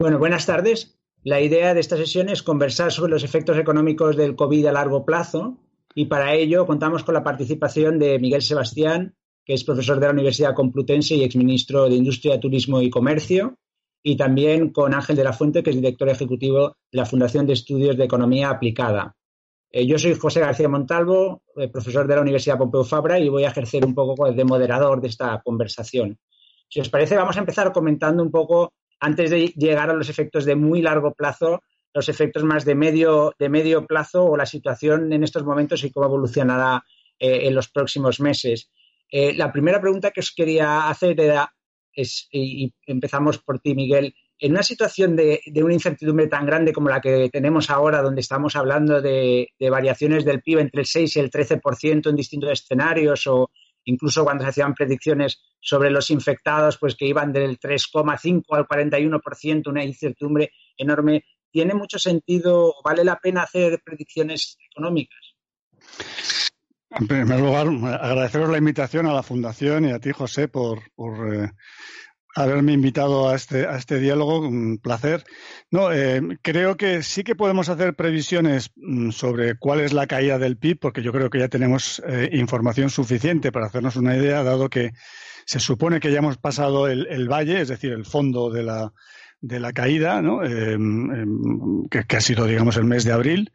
Bueno, buenas tardes. La idea de esta sesión es conversar sobre los efectos económicos del COVID a largo plazo y para ello contamos con la participación de Miguel Sebastián, que es profesor de la Universidad Complutense y exministro de Industria, Turismo y Comercio, y también con Ángel de la Fuente, que es director ejecutivo de la Fundación de Estudios de Economía Aplicada. Eh, yo soy José García Montalvo, eh, profesor de la Universidad Pompeu Fabra, y voy a ejercer un poco de moderador de esta conversación. Si os parece, vamos a empezar comentando un poco antes de llegar a los efectos de muy largo plazo, los efectos más de medio, de medio plazo o la situación en estos momentos y cómo evolucionará eh, en los próximos meses. Eh, la primera pregunta que os quería hacer era, es, y empezamos por ti, Miguel, en una situación de, una incertidumbre tan grande como la que tenemos ahora, donde estamos hablando de, de variaciones del PIB entre el 6 y el 13% en distintos escenarios o incluso cuando se hacían predicciones sobre los infectados, pues que iban del 3,5 al 41%, una incertidumbre enorme. ¿Tiene mucho sentido, vale la pena hacer predicciones económicas? En primer lugar, agradeceros la invitación a la Fundación y a ti, José, por, eh, haberme invitado a este, a este diálogo. Un placer. No, eh, creo que sí que podemos hacer previsiones mm, sobre cuál es la caída del PIB, porque yo creo que ya tenemos eh, información suficiente para hacernos una idea, dado que se supone que ya hemos pasado el, el valle, es decir, el fondo de la, de la caída, ¿no? Em, em, que, ha sido, digamos, el mes de abril,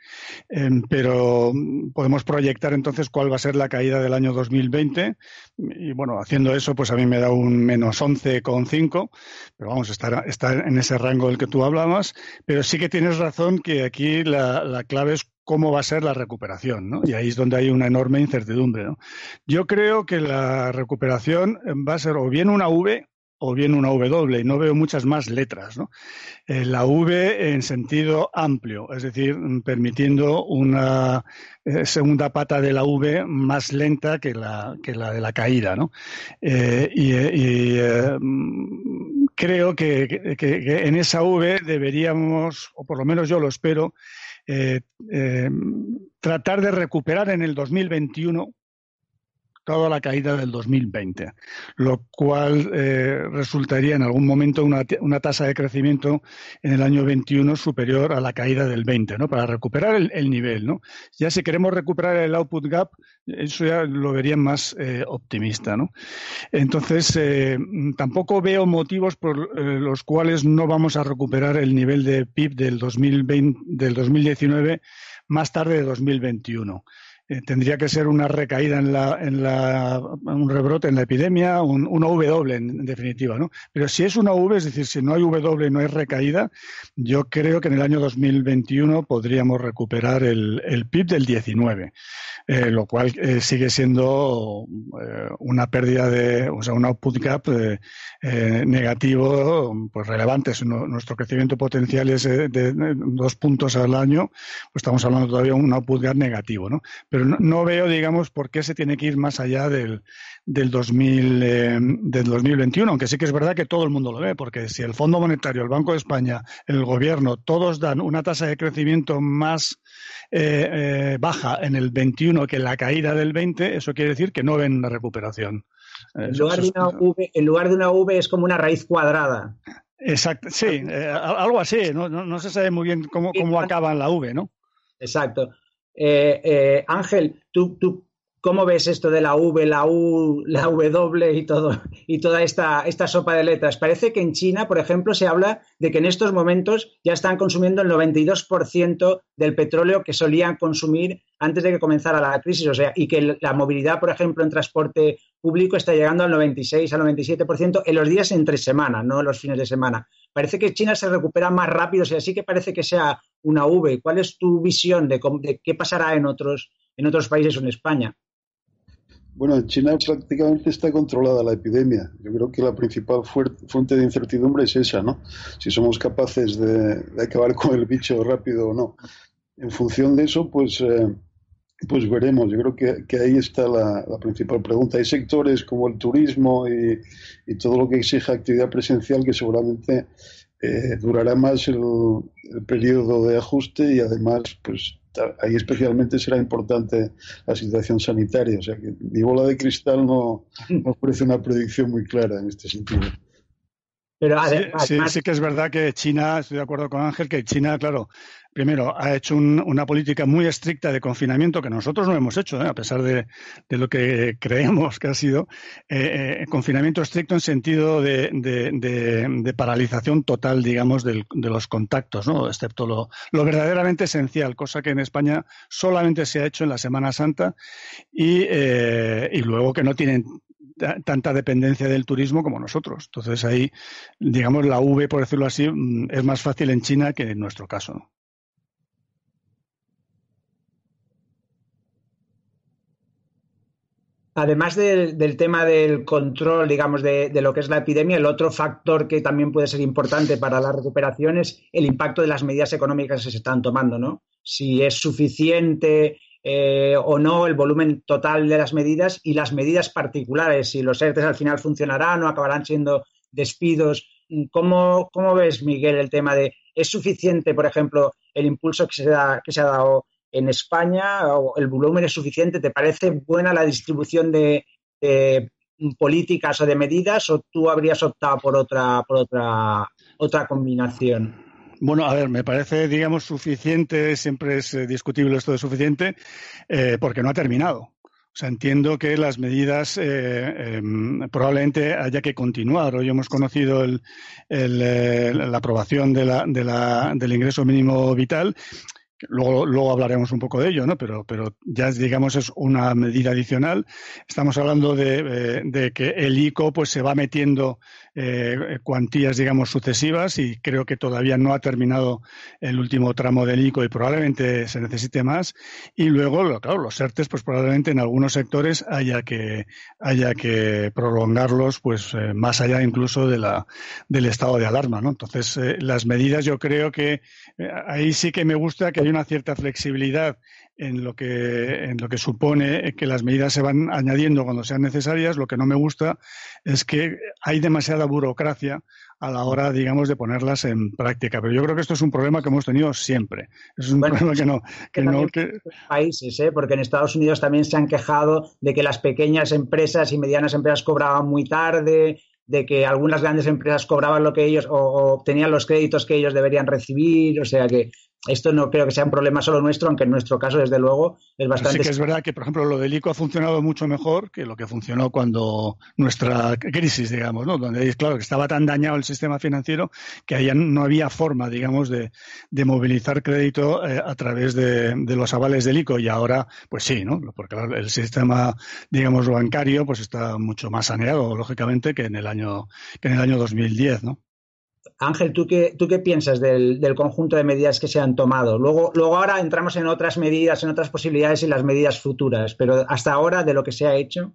em, pero podemos proyectar entonces cuál va a ser la caída del año 2020 y, bueno, haciendo eso, pues a mí me da un menos 11,5, pero vamos, está, está en ese rango del que tú hablabas, pero sí que tienes razón que aquí la, la clave es cómo va a ser la recuperación. Y ahí es donde hay una enorme incertidumbre. Yo creo que la recuperación va a ser o bien una V o bien una W, y no veo muchas más letras. ¿no? Eh, la V en sentido amplio, es decir, permitiendo una eh, segunda pata de la V más lenta que la, que la de la caída. ¿no? Eh, y, creo que, que, en esa V deberíamos, o por lo menos yo lo espero, tratar de recuperar en el 2021 toda la caída del 2020, lo cual eh, resultaría en algún momento una, una, tasa de crecimiento en el año 21 superior a la caída del 20, ¿no? Para recuperar el, nivel, ¿no? Ya si queremos recuperar el output gap, eso ya lo vería más eh, optimista, ¿no? Entonces, eh, tampoco veo motivos por los cuales no vamos a recuperar el nivel de PIB del 2020, del 2019 más tarde de 2021. Eh, tendría que ser una recaída en la, en la, un rebrote en la epidemia, un, una W en, definitiva, ¿no? Pero si es una V, es decir, si no hay W y no hay recaída, yo creo que en el año 2021 podríamos recuperar el, el PIB del 19, eh, lo cual eh, sigue siendo una pérdida de, o sea, un output gap negativo, pues relevante. nuestro crecimiento potencial es de, dos puntos al año, pues estamos hablando todavía de un output gap negativo, ¿no? Pero no, veo, digamos, por qué se tiene que ir más allá del, del, 2000, eh, del 2021, aunque sí que es verdad que todo el mundo lo ve, porque si el Fondo Monetario, el Banco de España, el Gobierno, todos dan una tasa de crecimiento más eh, eh, baja en el 21 que en la caída del 20, eso quiere decir que no ven una recuperación. En lugar, de una v, en lugar de una V es como una raíz cuadrada. Exacto, sí, algo así, ¿no? No, se sabe muy bien cómo, cómo acaba en la V, ¿no? Exacto. Eh, eh, Ángel, ¿tú, ¿tú, cómo ves esto de la V, la U, la W y todo y toda esta, esta sopa de letras? Parece que en China, por ejemplo, se habla de que en estos momentos ya están consumiendo el 92% del petróleo que solían consumir antes de que comenzara la crisis, o sea, y que la movilidad, por ejemplo, en transporte público está llegando al 96, al 97% en los días entre semana, no en los fines de semana. Parece que China se recupera más rápido, o sea, sí que parece que sea una V. ¿Cuál es tu visión de, qué pasará en otros, en otros países o en España? Bueno, en China prácticamente está controlada la epidemia. Yo creo que la principal fuente de incertidumbre es esa, ¿no? Si somos capaces de, acabar con el bicho rápido o no. En función de eso, pues eh, pues veremos, yo creo que, ahí está la, principal pregunta. Hay sectores como el turismo y, todo lo que exija actividad presencial que seguramente eh, durará más el, periodo de ajuste y además, pues ahí especialmente será importante la situación sanitaria. O sea que mi bola de cristal no, no ofrece una predicción muy clara en este sentido. Pero sí, sí, que es verdad que China, estoy de acuerdo con Ángel, que China, claro, primero, ha hecho una política muy estricta de confinamiento que nosotros no hemos hecho, ¿eh? a pesar de, lo que creemos que ha sido. Eh, eh, confinamiento estricto en sentido de, paralización total, digamos, de los contactos, ¿no? excepto lo, verdaderamente esencial, cosa que en España solamente se ha hecho en la Semana Santa y, y luego que no tienen tanta dependencia del turismo como nosotros. Entonces ahí, digamos, la V, por decirlo así, mm, es más fácil en China que en nuestro caso. Además del, tema del control, digamos, de, lo que es la epidemia, el otro factor que también puede ser importante para la recuperación es el impacto de las medidas económicas que se están tomando, ¿no? Si es suficiente eh, o no el volumen total de las medidas y las medidas particulares, si los ERTES al final funcionarán o acabarán siendo despidos. ¿Cómo, cómo ves, Miguel, el tema de es suficiente, por ejemplo, el impulso que se, da, que se ha dado en España el volumen es suficiente? ¿Te parece buena la distribución de, políticas o de medidas o tú habrías optado por otra, por otra, otra combinación? Bueno, a ver, me parece, digamos, suficiente, siempre es eh, discutible esto de suficiente, eh, porque no ha terminado. O sea, entiendo que las medidas eh, em, probablemente haya que continuar. Hoy hemos conocido la aprobación del ingreso mínimo vital Luego, luego hablaremos un poco de ello, ¿no? Pero, pero ya digamos es una medida adicional. Estamos hablando de, de que el ICO pues se va metiendo eh, cuantías, digamos, sucesivas y creo que todavía no ha terminado el último tramo del ICO y probablemente se necesite más. Y luego, claro, los ERTES, pues probablemente en algunos sectores haya que, haya que prolongarlos, pues eh, más allá incluso de la, del estado de alarma, ¿no? Entonces, eh, las medidas yo creo que ahí sí que me gusta que hay una cierta flexibilidad en lo que en lo que supone que las medidas se van añadiendo cuando sean necesarias. Lo que no me gusta es que hay demasiada burocracia a la hora, digamos, de ponerlas en práctica. Pero yo creo que esto es un problema que hemos tenido siempre. Es un problema que no. Que no que... Países, ¿eh? porque en Estados Unidos también se han quejado de que las pequeñas empresas y medianas empresas cobraban muy tarde, de que algunas grandes empresas cobraban lo que ellos o, o obtenían los créditos que ellos deberían recibir. O sea que esto no creo que sea un problema solo nuestro, aunque en nuestro caso, desde luego, es bastante. Sí que es verdad que, por ejemplo, lo del ICO ha funcionado mucho mejor que lo que funcionó cuando nuestra crisis, digamos, ¿no? Donde, claro, que estaba tan dañado el sistema financiero que allá no había forma, digamos, de, movilizar crédito eh, a través de, los avales del ICO. Y ahora, pues sí, ¿no? Porque el sistema, digamos, bancario, pues está mucho más saneado, lógicamente, que en el año, que en el año 2010, ¿no? Ángel, ¿tú qué, tú qué piensas del, conjunto de medidas que se han tomado? Luego, luego ahora entramos en otras medidas, en otras posibilidades y las medidas futuras, pero hasta ahora de lo que se ha hecho.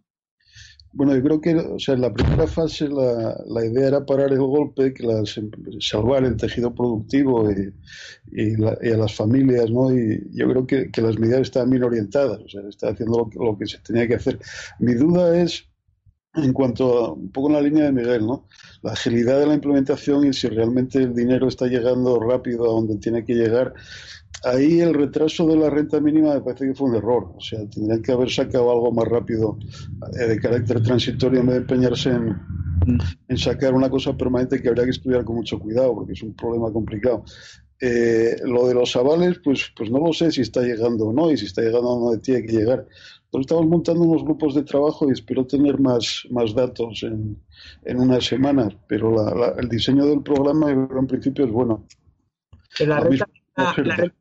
Bueno, yo creo que o sea, en la primera fase la, la idea era parar el golpe, que las, salvar el tejido productivo y, y, a las familias, ¿no? Y yo creo que, que, las medidas estaban bien orientadas, o sea, está haciendo lo, lo que se tenía que hacer. Mi duda es en cuanto a un poco en la línea de Miguel, ¿no? La agilidad de la implementación y si realmente el dinero está llegando rápido a donde tiene que llegar. Ahí el retraso de la renta mínima me parece que fue un error. O sea, tendrían que haber sacado algo más rápido eh, de carácter transitorio en vez de empeñarse en, en sacar una cosa permanente que habría que estudiar con mucho cuidado porque es un problema complicado. Eh, lo de los avales, pues, pues no lo sé si está llegando o no y si está llegando a donde tiene que llegar. Estamos montando unos grupos de trabajo y espero tener más, más datos en, en unas semanas, pero el diseño del programa en principio es bueno. la, renta,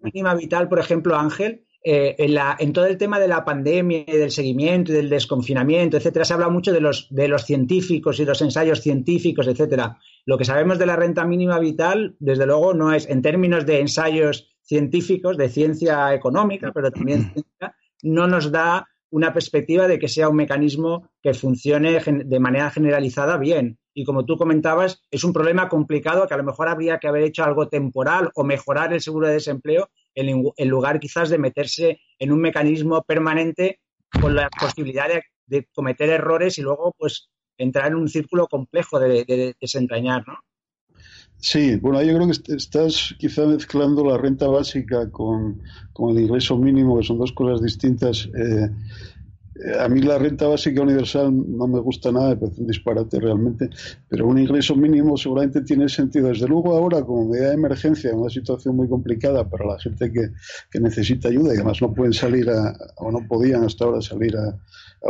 mínima vital, por ejemplo, Ángel, eh, en, la, en, todo el tema de la pandemia y del seguimiento y del desconfinamiento, etcétera, se habla mucho de los, de los científicos y los ensayos científicos, etcétera. Lo que sabemos de la renta mínima vital, desde luego, no es en términos de ensayos científicos, de ciencia económica, pero también no nos da una perspectiva de que sea un mecanismo que funcione de manera generalizada bien. Y como tú comentabas, es un problema complicado que a lo mejor habría que haber hecho algo temporal o mejorar el seguro de desempleo en, lugar quizás de meterse en un mecanismo permanente con la posibilidad de, cometer errores y luego pues entrar en un círculo complejo de, desentrañar, ¿no? Sí, bueno, yo creo que estás quizá mezclando la renta básica con, el ingreso mínimo, que son dos cosas distintas. Eh, a mí la renta básica universal no me gusta nada, me parece un disparate realmente, pero un ingreso mínimo seguramente tiene sentido. Desde luego ahora, como medida de emergencia, una situación muy complicada para la gente que, necesita ayuda y además no pueden salir a, o no podían hasta ahora salir a,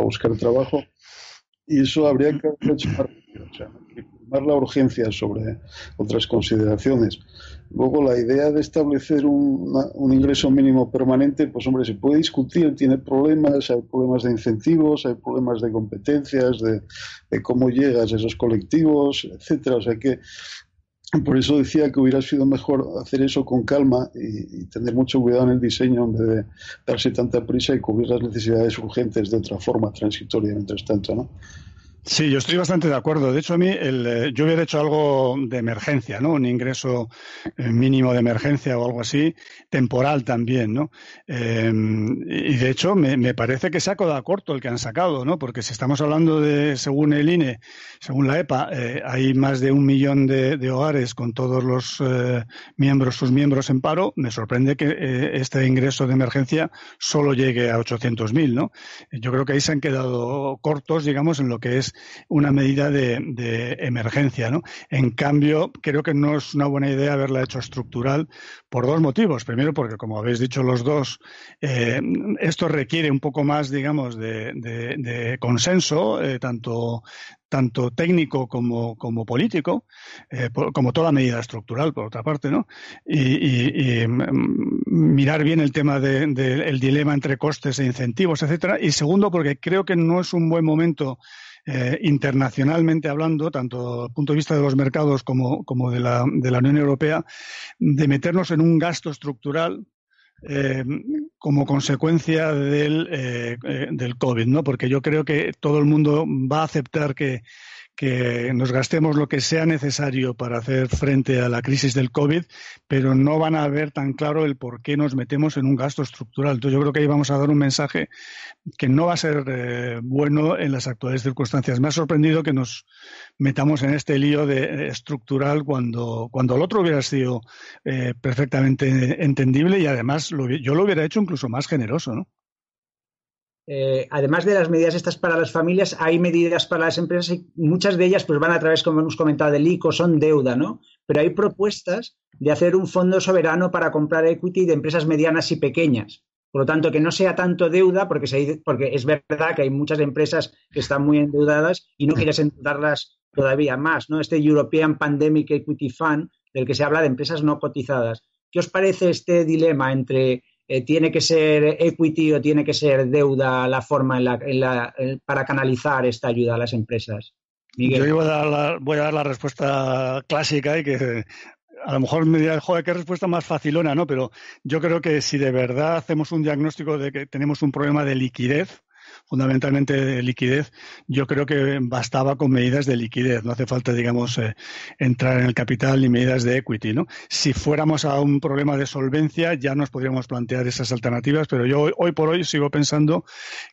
buscar trabajo, y eso habría que aprovechar, o sea, la urgencia sobre otras consideraciones. Luego, la idea de establecer un, ingreso mínimo permanente, pues hombre, se puede discutir, tiene problemas, hay problemas de incentivos, hay problemas de competencias, de, cómo llegas a esos colectivos, etcétera. O sea que por eso decía que hubiera sido mejor hacer eso con calma y, y, tener mucho cuidado en el diseño en vez de darse tanta prisa y cubrir las necesidades urgentes de otra forma transitoria mientras tanto, ¿no? Sí, yo estoy bastante de acuerdo. De hecho, a mí el, eh, yo hubiera hecho algo de emergencia, ¿no? Un ingreso eh, mínimo de emergencia o algo así, temporal también, ¿no? Eh, y de hecho, me, parece que se ha quedado corto el que han sacado, ¿no? Porque si estamos hablando de, según el INE, según la EPA, hay más de un millón de, hogares con todos los miembros, sus miembros en paro. Me sorprende que este ingreso de emergencia solo llegue a 800.000, ¿no? Yo creo que ahí se han quedado cortos, digamos, en lo que es una medida de, emergencia. ¿no? En cambio, creo que no es una buena idea haberla hecho estructural por dos motivos. Primero, porque, como habéis dicho los dos, eh, esto requiere un poco más, digamos, de, consenso, eh, tanto tanto técnico como, como político, eh, como toda medida estructural, por otra parte, ¿no? Y, mm, mirar bien el tema del dilema entre costes e incentivos, etcétera. Y segundo, porque creo que no es un buen momento eh, internacionalmente hablando, tanto desde el punto de vista de los mercados como, de, la, de, la, Unión Europea, de meternos en un gasto estructural eh, como consecuencia del, eh, del COVID, ¿no? Porque yo creo que todo el mundo va a aceptar que que nos gastemos lo que sea necesario para hacer frente a la crisis del COVID, pero no van a ver tan claro el por qué nos metemos en un gasto estructural. Entonces yo creo que ahí vamos a dar un mensaje que no va a ser eh, bueno en las actuales circunstancias. Me ha sorprendido que nos metamos en este lío de eh, estructural cuando, cuando el otro hubiera sido eh, perfectamente entendible y además yo lo hubiera hecho incluso más generoso, ¿no? Eh, además de las medidas estas para las familias, hay medidas para las empresas y muchas de ellas pues van a través, como hemos comentado, del ICO, son deuda, ¿no? Pero hay propuestas de hacer un fondo soberano para comprar equity de empresas medianas y pequeñas. Por lo tanto, que no sea tanto deuda, porque, porque es verdad que hay muchas empresas que están muy endeudadas y no quieres endeudarlas todavía más, ¿no? Este European Pandemic Equity Fund, del que se habla de empresas no cotizadas. ¿Qué os parece este dilema entre eh, tiene que ser equity o tiene que ser deuda la forma para canalizar esta ayuda a las empresas? Yo voy a, dar la, la respuesta clásica y que a lo mejor me dirá, joder, qué respuesta más facilona, ¿no? Pero yo creo que si de verdad hacemos un diagnóstico de que tenemos un problema de liquidez, fundamentalmente de liquidez, yo creo que bastaba con medidas de liquidez. No hace falta, digamos, eh, entrar en el capital ni medidas de equity. ¿no? Si fuéramos a un problema de solvencia, ya nos podríamos plantear esas alternativas, pero yo hoy, por hoy sigo pensando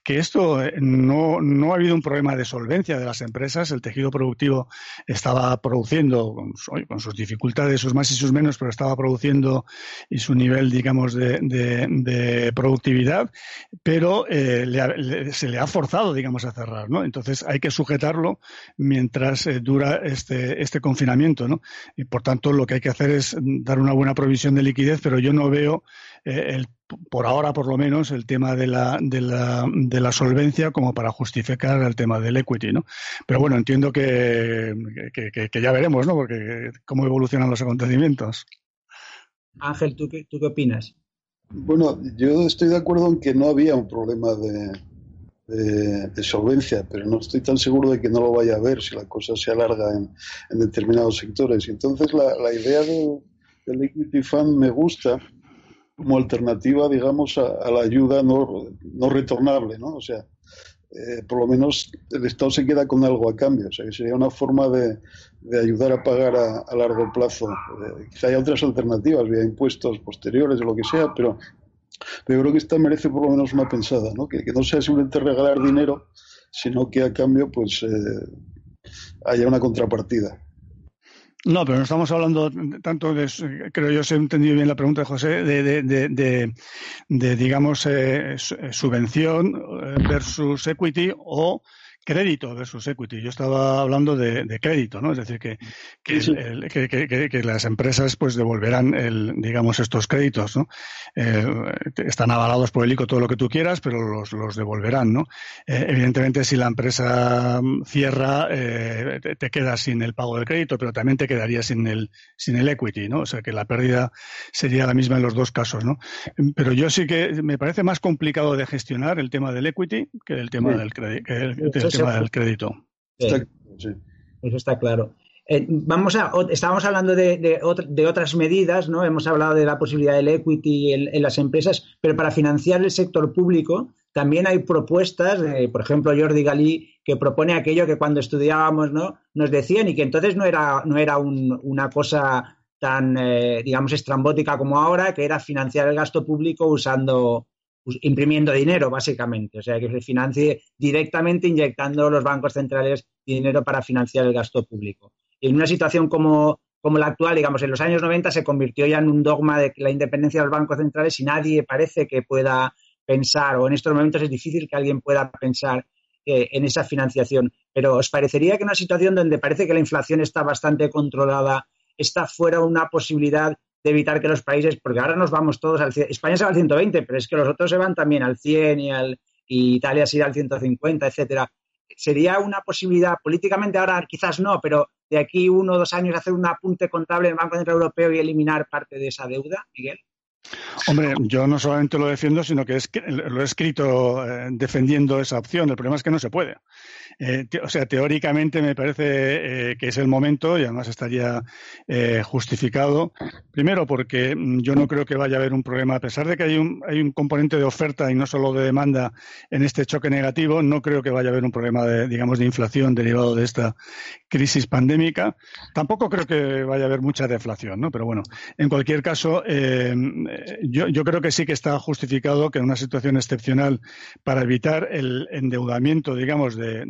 que esto eh, no, no ha habido un problema de solvencia de las empresas. El tejido productivo estaba produciendo, con, sus dificultades, sus más y sus menos, pero estaba produciendo y su nivel, digamos, de, de, productividad, pero eh, le, se le ha forzado, digamos, a cerrar, ¿no? Entonces hay que sujetarlo mientras eh, dura este, este confinamiento, ¿no? Y por tanto lo que hay que hacer es dar una buena provisión de liquidez, pero yo no veo eh, el, por ahora por lo menos el tema de la, de la, de la solvencia como para justificar el tema del equity, ¿no? Pero bueno, entiendo que, que, ya veremos, ¿no? Porque cómo evolucionan los acontecimientos. Ángel, ¿tú qué, ¿tú qué opinas? Bueno, yo estoy de acuerdo en que no había un problema de, de, solvencia, pero no estoy tan seguro de que no lo vaya a haber si la cosa se alarga en, determinados sectores. Entonces la, idea del, Equity Fund me gusta como alternativa, digamos, a, la ayuda no, no, retornable, ¿no? O sea, eh, por lo menos el Estado se queda con algo a cambio. O sea, que sería una forma de, ayudar a pagar a, largo plazo. Eh, quizá haya otras alternativas, vía impuestos posteriores o lo que sea, pero pero yo creo que esta merece por lo menos una pensada, ¿no? Que, no sea simplemente regalar dinero, sino que a cambio pues eh, haya una contrapartida. No, pero no estamos hablando tanto de, creo yo, se he entendido bien la pregunta de José, de, de, de digamos, eh, subvención eh, versus equity o crédito versus equity. Yo estaba hablando de, crédito, ¿no? Es decir, que, que, las empresas pues devolverán, el, digamos, estos créditos, ¿no? Eh, están avalados por el ICO todo lo que tú quieras, pero los, los devolverán, ¿no? Eh, evidentemente, si la empresa cierra, eh, te, quedas sin el pago del crédito, pero también te quedarías sin el, sin el equity, ¿no? O sea, que la pérdida sería la misma en los dos casos, ¿no? Pero yo sí que me parece más complicado de gestionar el tema del equity que el tema del crédito tema del crédito. Eso está claro. Eh, vamos a, estábamos hablando de, otras medidas, ¿no? Hemos hablado de la posibilidad del equity en, las empresas, pero para financiar el sector público también hay propuestas, por ejemplo, Jordi Galí, que propone aquello que cuando estudiábamos, ¿no? Nos decían y que entonces no era, no era una cosa tan, eh, digamos, estrambótica como ahora, que era financiar el gasto público usando, pues, imprimiendo dinero, básicamente. O sea, que se financie directamente inyectando los bancos centrales dinero para financiar el gasto público. Y en una situación como, como la actual, digamos, en los años 90 se convirtió ya en un dogma de la independencia de los bancos centrales y nadie parece que pueda pensar, o en estos momentos es difícil que alguien pueda pensar eh, en esa financiación. Pero ¿os parecería que en una situación donde parece que la inflación está bastante controlada, esta fuera una posibilidad de evitar que los países, porque ahora nos vamos todos al España se va al 120, pero es que los otros se van también al 100 y, al, Italia se irá al 150, etcétera. ¿Sería una posibilidad políticamente ahora quizás no, pero de aquí uno o dos años hacer un apunte contable en el Banco Central Europeo y eliminar parte de esa deuda, Miguel? Hombre, yo no solamente lo defiendo, sino que es lo he escrito eh, defendiendo esa opción. El problema es que no se puede. Eh, o sea, teóricamente me parece eh, que es el momento y además estaría eh, justificado. Primero, porque mm, yo no creo que vaya a haber un problema, a pesar de que hay un, hay un componente de oferta y no solo de demanda en este choque negativo, no creo que vaya a haber un problema de, digamos, de inflación derivado de esta crisis pandémica. Tampoco creo que vaya a haber mucha deflación, ¿no? Pero bueno, en cualquier caso, yo, yo creo que sí que está justificado que en una situación excepcional para evitar el endeudamiento, digamos, de,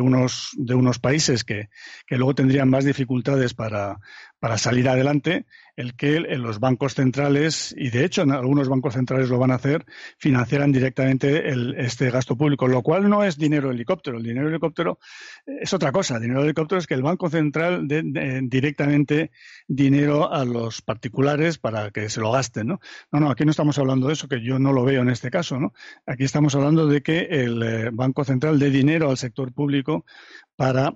unos, de unos países que, que luego tendrían más dificultades para, para salir adelante, el que los bancos centrales, y de hecho en algunos bancos centrales lo van a hacer, financiaran directamente el, este gasto público, lo cual no es dinero helicóptero. El dinero helicóptero es otra cosa. El dinero helicóptero es que el Banco Central dé directamente dinero a los particulares para que se lo gasten. ¿no? no, no, aquí no estamos hablando de eso, que yo no lo veo en este caso. ¿no? Aquí estamos hablando de que el eh, Banco Central dé dinero al sector público para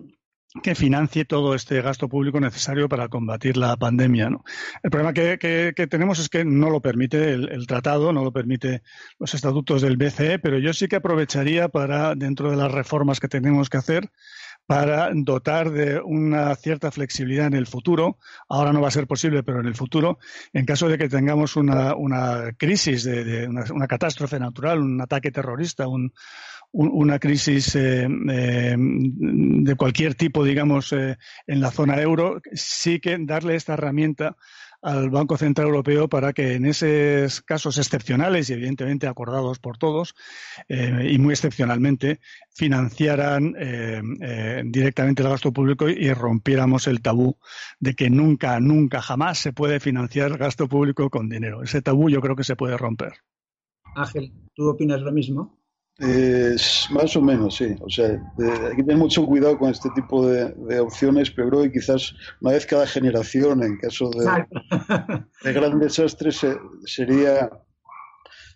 que financie todo este gasto público necesario para combatir la pandemia. ¿no? El problema que, tenemos es que no lo permite el, tratado, no lo permite los estatutos del BCE, pero yo sí que aprovecharía para, dentro de las reformas que tenemos que hacer, para dotar de una cierta flexibilidad en el futuro. Ahora no va a ser posible, pero en el futuro, en caso de que tengamos una, crisis, de, una, catástrofe natural, un ataque terrorista, un, una crisis eh, eh, de cualquier tipo, digamos, eh, en la zona euro, sí que darle esta herramienta al Banco Central Europeo para que en esos casos excepcionales y evidentemente acordados por todos y muy excepcionalmente financiaran directamente el gasto público y rompiéramos el tabú de que nunca, nunca, jamás se puede financiar gasto público con dinero. Ese tabú yo creo que se puede romper. Ángel, ¿tú opinas lo mismo? Más o menos, sí. O sea, hay que tener mucho cuidado con este tipo de, opciones, pero creo que quizás una vez cada generación, en caso de, de gran desastre, sería,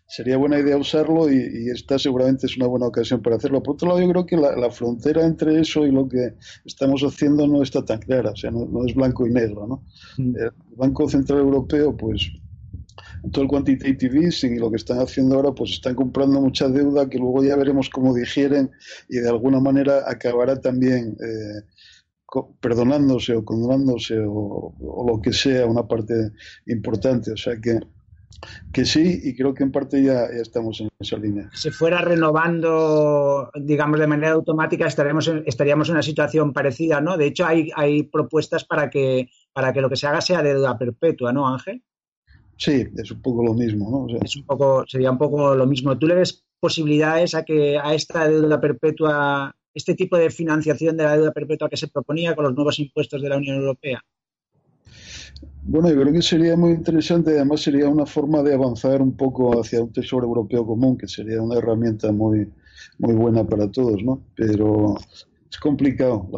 sería buena idea usarlo y, esta seguramente es una buena ocasión para hacerlo. Por otro lado, yo creo que la, frontera entre eso y lo que estamos haciendo no está tan clara, o sea, no, no es blanco y negro, ¿no? Mm. El Banco Central Europeo, pues todo el quantitative easing y lo que están haciendo ahora, pues están comprando mucha deuda que luego ya veremos cómo digieren y de alguna manera acabará también eh, perdonándose o condonándose o, lo que sea una parte importante. O sea que que sí, y creo que en parte ya, estamos en esa línea. Si fuera renovando, digamos, de manera automática, estaremos estaríamos en una situación parecida, ¿no? De hecho, hay, hay propuestas para que, para que lo que se haga sea deuda perpetua, ¿no, Ángel? Sí, es un poco lo mismo, ¿no? es un poco, sería un poco lo mismo. ¿Tú le ves posibilidades a que a esta deuda perpetua, este tipo de financiación de la deuda perpetua que se proponía con los nuevos impuestos de la Unión Europea? Bueno, yo creo que sería muy interesante, además sería una forma de avanzar un poco hacia un tesoro europeo común, que sería una herramienta muy, muy buena para todos, ¿no? Pero es complicado.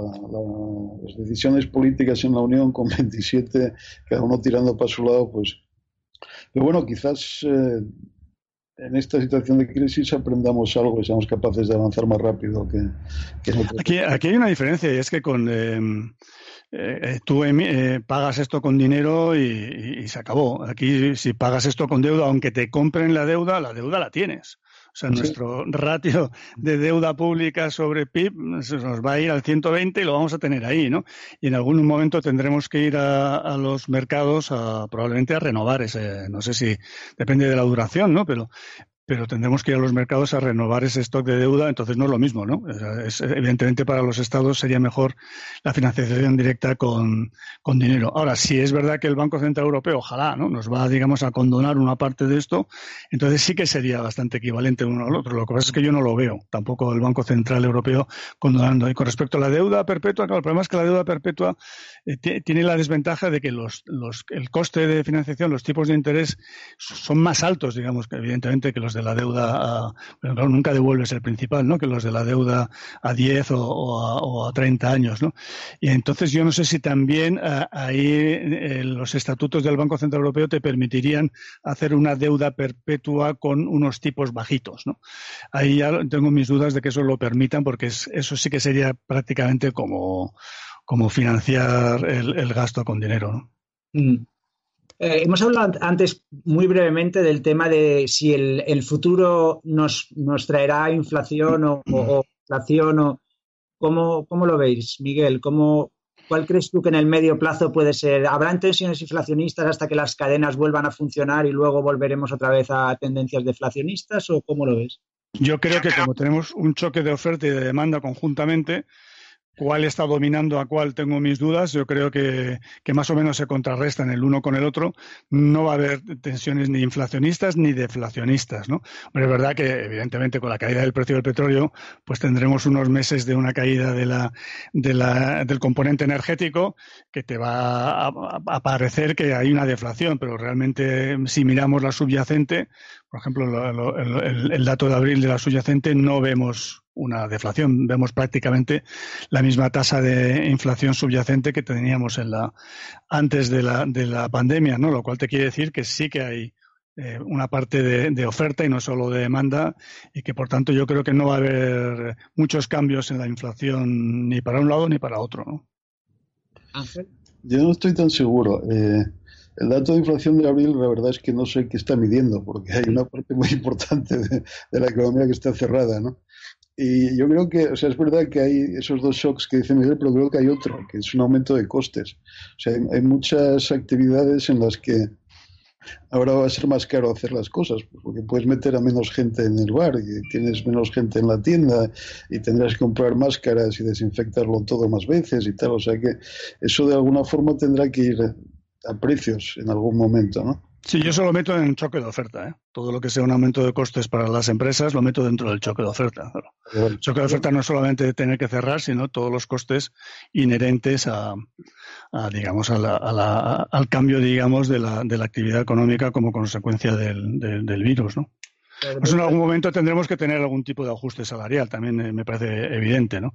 las decisiones políticas en la Unión con 27, cada uno tirando para su lado, pues. Pero bueno, quizás eh, en esta situación de crisis aprendamos algo y seamos capaces de avanzar más rápido que, aquí, aquí, hay una diferencia y es que con. Em, eh, tú eh, pagas esto con dinero y, se acabó. Aquí, si pagas esto con deuda, aunque te compren la deuda, la deuda la tienes. O sea, nuestro ratio de deuda pública sobre PIB nos va a ir al 120 y lo vamos a tener ahí, ¿no? Y en algún momento tendremos que ir a, los mercados a, probablemente a renovar ese, no sé si depende de la duración, ¿no? Pero, pero tendremos que ir a los mercados a renovar ese stock de deuda, entonces no es lo mismo, ¿no? Es, evidentemente para los estados sería mejor la financiación directa con, con, dinero. Ahora, si es verdad que el Banco Central Europeo, ojalá, ¿no? Nos va, digamos, a condonar una parte de esto, entonces sí que sería bastante equivalente uno al otro. Lo que pasa es que yo no lo veo, tampoco el Banco Central Europeo condonando. Y con respecto a la deuda perpetua, claro, el problema es que la deuda perpetua eh, tiene la desventaja de que los, los, el coste de financiación, los tipos de interés son más altos, digamos, que evidentemente que los de la deuda, a, nunca devuelves el principal, ¿no? Que los de la deuda a 10 o, a, 30 años, ¿no? Y entonces yo no sé si también eh, ahí eh, los estatutos del Banco Central Europeo te permitirían hacer una deuda perpetua con unos tipos bajitos, ¿no? Ahí ya tengo mis dudas de que eso lo permitan porque eso sí que sería prácticamente como, como financiar el, gasto con dinero, ¿no? Mm. Eh, hemos hablado antes muy brevemente del tema de si el, futuro nos, nos, traerá inflación o, inflación o ¿cómo, ¿cómo, lo veis, Miguel? ¿Cómo, ¿Cuál crees tú que en el medio plazo puede ser? ¿Habrán tensiones inflacionistas hasta que las cadenas vuelvan a funcionar y luego volveremos otra vez a tendencias deflacionistas o cómo lo ves? Yo creo que como tenemos un choque de oferta y de demanda conjuntamente, cuál está dominando a cuál tengo mis dudas. Yo creo que, más o menos se contrarrestan el uno con el otro. No va a haber tensiones ni inflacionistas ni deflacionistas, ¿no? Pero es verdad que, evidentemente, con la caída del precio del petróleo, pues tendremos unos meses de una caída de la, de la, del componente energético que te va a, parecer que hay una deflación, pero realmente si miramos la subyacente, por ejemplo, el dato de abril de la subyacente, no vemos una deflación. Vemos prácticamente la misma tasa de inflación subyacente que teníamos en la, antes de la, de la pandemia, ¿no? Lo cual te quiere decir que sí que hay eh, una parte de, oferta y no solo de demanda y que por tanto yo creo que no va a haber muchos cambios en la inflación ni para un lado ni para otro, ¿no? Yo no estoy tan seguro. Eh, el dato de inflación de abril, la verdad es que no sé qué está midiendo, porque hay una parte muy importante de, de la economía que está cerrada, ¿no? Y yo creo que, o sea, es verdad que hay esos dos shocks que dice Miguel, pero creo que hay otro, que es un aumento de costes. O sea, hay, muchas actividades en las que ahora va a ser más caro hacer las cosas, porque puedes meter a menos gente en el bar, y tienes menos gente en la tienda, y tendrás que comprar máscaras y desinfectarlo todo más veces y tal. O sea que eso de alguna forma tendrá que ir a precios en algún momento, ¿no? Sí, yo eso lo meto en choque de oferta. ¿eh? Todo lo que sea un aumento de costes para las empresas lo meto dentro del choque de oferta. El choque de oferta no es solamente tener que cerrar, sino todos los costes inherentes a, digamos, al cambio, digamos, de la, de la actividad económica como consecuencia del, del, virus, ¿no? Pues en algún momento tendremos que tener algún tipo de ajuste salarial, también eh, me parece evidente, ¿no?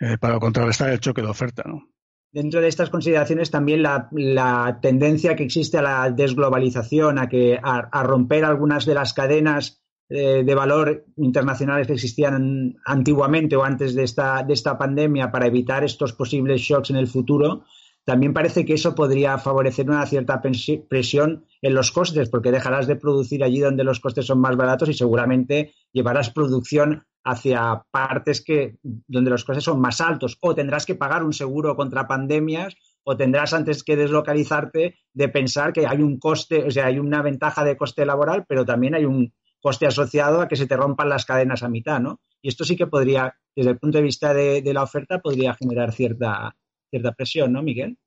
Eh, para contrarrestar el choque de oferta, ¿no? Dentro de estas consideraciones también la, tendencia que existe a la desglobalización, a, que, a, romper algunas de las cadenas eh, de valor internacionales que existían antiguamente o antes de esta, de esta pandemia para evitar estos posibles shocks en el futuro, también parece que eso podría favorecer una cierta presión en los costes, porque dejarás de producir allí donde los costes son más baratos y seguramente llevarás producción hacia partes que, donde los costes son más altos, o tendrás que pagar un seguro contra pandemias, o tendrás antes que deslocalizarte de pensar que hay un coste, o sea, hay una ventaja de coste laboral, pero también hay un coste asociado a que se te rompan las cadenas a mitad, ¿no? Y esto sí que podría, desde el punto de vista de, la oferta, podría generar cierta, cierta presión, ¿no, Miguel?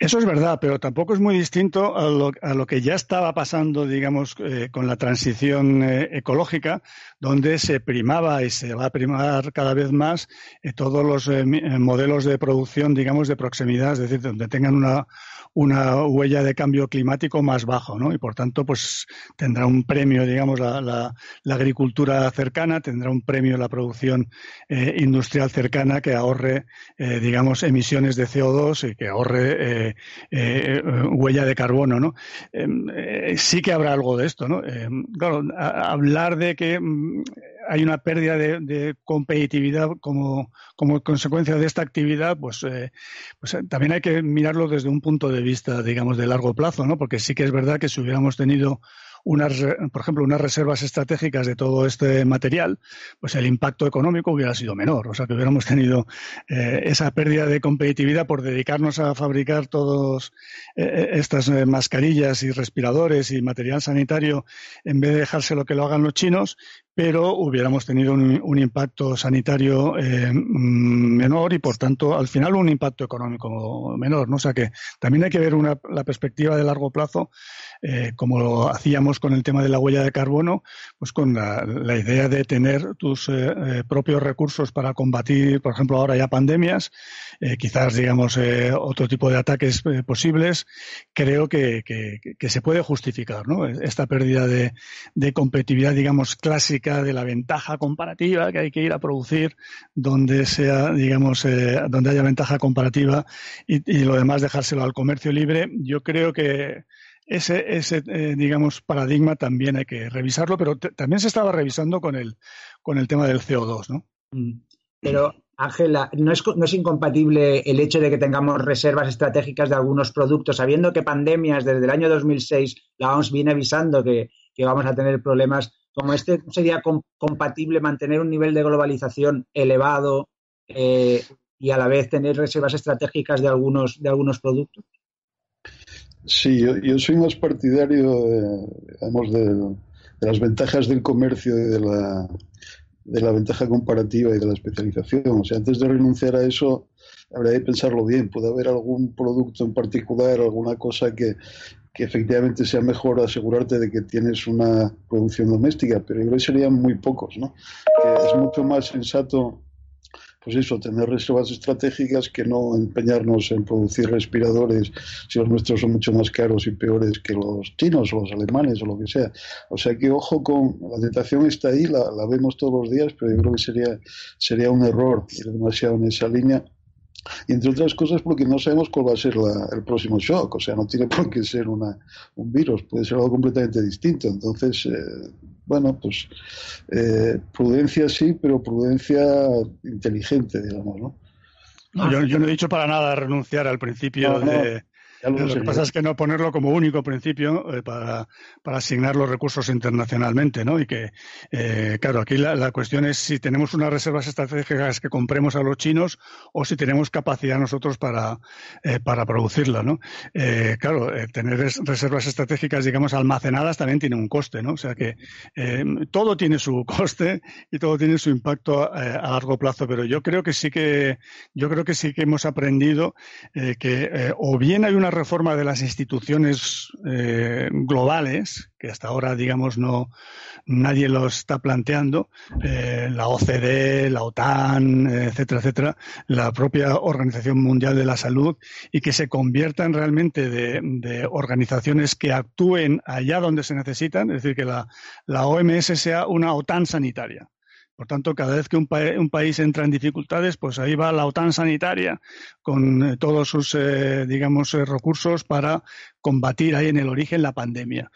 Eso es verdad, pero tampoco es muy distinto a lo, a lo que ya estaba pasando, digamos, eh, con la transición eh, ecológica, donde se primaba y se va a primar cada vez más eh, todos los modelos de producción, digamos, de proximidad, es decir, donde tengan una, una huella de cambio climático más bajo, ¿no? Y por tanto, pues tendrá un premio, digamos, la, agricultura cercana, tendrá un premio la producción eh, industrial cercana que ahorre, eh, digamos, emisiones de CO2 y que ahorre eh, huella de carbono, ¿no? Em, sí que habrá algo de esto, ¿no? Em, claro, hablar de que mm, hay una pérdida de, competitividad como, como, consecuencia de esta actividad, pues, eh, pues eh, también hay que mirarlo desde un punto de vista, digamos, de largo plazo, ¿no? Porque sí que es verdad que si hubiéramos tenido unas, por ejemplo, unas reservas estratégicas de todo este material, pues el impacto económico hubiera sido menor. O sea, que hubiéramos tenido eh, esa pérdida de competitividad por dedicarnos a fabricar todas estas mascarillas y respiradores y material sanitario en vez de dejárselo que lo hagan los chinos pero hubiéramos tenido un, impacto sanitario eh, mm, menor y, por tanto, al final un impacto económico menor. ¿no? O sea que también hay que ver la perspectiva de largo plazo, eh, como lo hacíamos con el tema de la huella de carbono, pues con la, idea de tener tus eh, propios recursos para combatir, por ejemplo, ahora ya pandemias, quizás, digamos, otro tipo de ataques posibles. Creo que, que, se puede justificar ¿no? esta pérdida de, de competitividad, digamos, clásica de la ventaja comparativa que hay que ir a producir donde sea, digamos, eh, donde haya ventaja comparativa y, lo demás dejárselo al comercio libre. Yo creo que ese, ese eh, digamos, paradigma también hay que revisarlo, pero también se estaba revisando con el, con el tema del CO2, ¿no? Mm. Pero, Ángela, ¿no es, ¿no es incompatible el hecho de que tengamos reservas estratégicas de algunos productos, sabiendo que pandemias desde el año 2006 la OMS viene avisando que, que vamos a tener problemas como este sería compatible mantener un nivel de globalización elevado eh, y a la vez tener reservas estratégicas de algunos, de algunos productos? Sí, yo, soy más partidario de, las ventajas del comercio y de la, de la ventaja comparativa y de la especialización. O sea, antes de renunciar a eso, habría que pensarlo bien. Puede haber algún producto en particular, alguna cosa que, que efectivamente sea mejor asegurarte de que tienes una producción doméstica, pero yo creo que serían muy pocos, ¿no? es mucho más sensato, pues eso, tener reservas estratégicas que no empeñarnos en producir respiradores si los nuestros son mucho más caros y peores que los chinos o los alemanes o lo que sea. O sea que ojo con, la tentación está ahí, la, la vemos todos los días, pero yo creo que sería, sería un error ir demasiado en esa línea y entre otras cosas porque no sabemos cuál va a ser el próximo shock, o sea, no tiene por qué ser una, un virus, puede ser algo completamente distinto. Entonces, eh, bueno, pues eh, prudencia sí, pero prudencia inteligente, digamos, ¿no? yo, no he dicho para nada renunciar al principio de, lo, que pasa es que no ponerlo como único principio eh, para, asignar los recursos internacionalmente, ¿no? Y que, eh, claro, aquí la, cuestión es si tenemos unas reservas estratégicas que compremos a los chinos o si tenemos capacidad nosotros para, eh, para producirla, ¿no? claro, tener reservas estratégicas, digamos, almacenadas también tiene un coste, ¿no? O sea que todo tiene su coste y todo tiene su impacto a, a, largo plazo, pero yo creo que sí que, yo creo que sí que hemos aprendido que o bien hay una reforma de las instituciones eh, globales, que hasta ahora, digamos, no nadie lo está planteando, eh, la OCDE, la OTAN, etcétera, etcétera, la propia Organización Mundial de la Salud, y que se conviertan realmente de, organizaciones que actúen allá donde se necesitan, es decir, que la, la OMS sea una OTAN sanitaria. Por tanto, cada vez que un, país entra en dificultades, pues ahí va la OTAN sanitaria con eh, todos sus, eh, digamos, eh, recursos para combatir ahí en el origen la pandemia.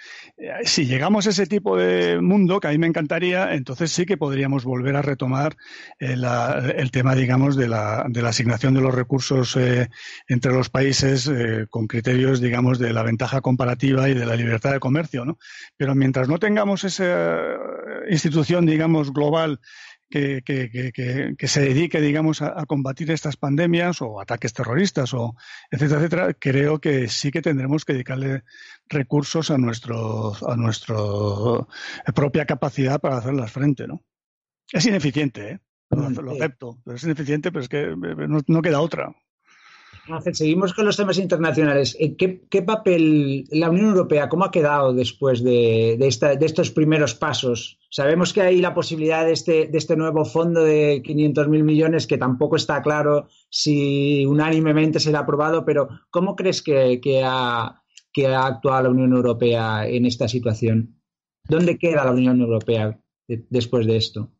si llegamos a ese tipo de mundo, que a mí me encantaría, entonces sí que podríamos volver a retomar el tema, digamos, de la, de la, asignación de los recursos entre los países con criterios, digamos, de la ventaja comparativa y de la libertad de comercio, ¿no? Pero mientras no tengamos esa institución, digamos, global que, que, se dedique, digamos, a, combatir estas pandemias o ataques terroristas o etcétera, etcétera, creo que sí que tendremos que dedicarle recursos a nuestro, a nuestra propia capacidad para hacerlas frente, ¿no? Es ineficiente, ¿eh? Lo, acepto, pero es ineficiente, pero es que no, queda otra. seguimos con los temas internacionales. Eh, ¿Qué, papel la Unión Europea, cómo ha quedado después de, estos primeros pasos? Sabemos que hay la posibilidad de este, de este nuevo fondo de 500.000 millones que tampoco está claro si unánimemente será aprobado, pero ¿cómo crees que, ha, que ha actuado la Unión Europea en esta situación? ¿Dónde queda la Unión Europea después de esto?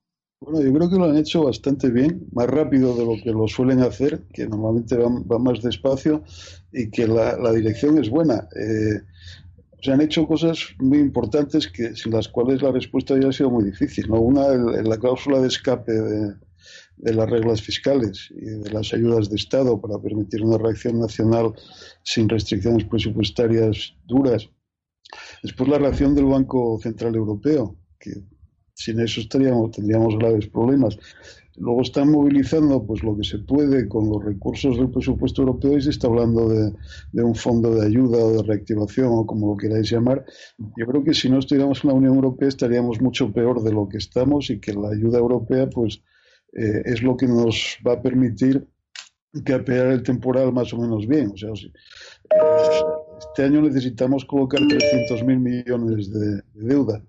Bueno, yo creo que lo han hecho bastante bien, más rápido de lo que lo suelen hacer, que normalmente van, más despacio y que la, dirección es buena. Eh, se han hecho cosas muy importantes que sin las cuales la respuesta ya ha sido muy difícil. ¿no? Una, la cláusula de escape de, las reglas fiscales y de las ayudas de Estado para permitir una reacción nacional sin restricciones presupuestarias duras. Después la reacción del Banco Central Europeo, que sin eso tendríamos graves problemas. Luego están movilizando pues lo que se puede con los recursos del presupuesto europeo y se está hablando de, un fondo de ayuda o de reactivación o como lo queráis llamar. Yo creo que si no estuviéramos en la Unión Europea estaríamos mucho peor de lo que estamos y que la ayuda europea pues eh, es lo que nos va a permitir capear el temporal más o menos bien. O sea, eh, este año necesitamos colocar 300.000 millones de deuda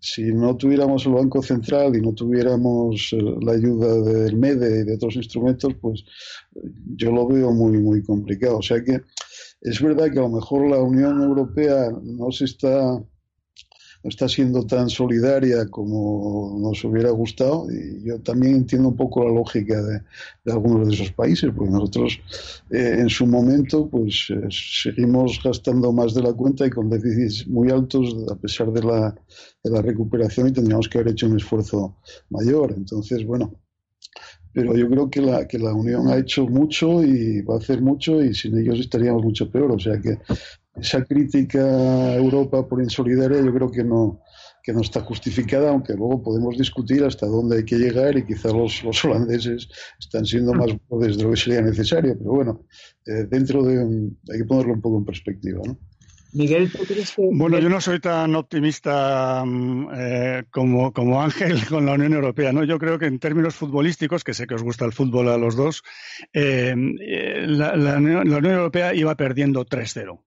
si no tuviéramos el Banco Central y no tuviéramos eh, la ayuda del MEDE y de otros instrumentos, pues yo lo veo muy, muy complicado. O sea que es verdad que a lo mejor la Unión Europea no se está no está siendo tan solidaria como nos hubiera gustado y yo también entiendo un poco la lógica de, algunos de esos países porque nosotros eh, en su momento pues eh, seguimos gastando más de la cuenta y con déficits muy altos a pesar de la, de la recuperación y tendríamos que haber hecho un esfuerzo mayor entonces bueno pero yo creo que la, que la Unión ha hecho mucho y va a hacer mucho y sin ellos estaríamos mucho peor. O sea que esa crítica a Europa por insolidaria yo creo que no, que no está justificada, aunque luego podemos discutir hasta dónde hay que llegar y quizá los, los holandeses están siendo más desde de lo que sería necesario, pero bueno, eh, dentro de hay que ponerlo un poco en perspectiva, ¿no? Miguel, ¿tú crees que... Bueno, yo no soy tan optimista mm, eh, como, como Ángel con la Unión Europea. ¿no? Yo creo que en términos futbolísticos, que sé que os gusta el fútbol a los dos, eh, la, la, Unión Europea iba perdiendo 3-0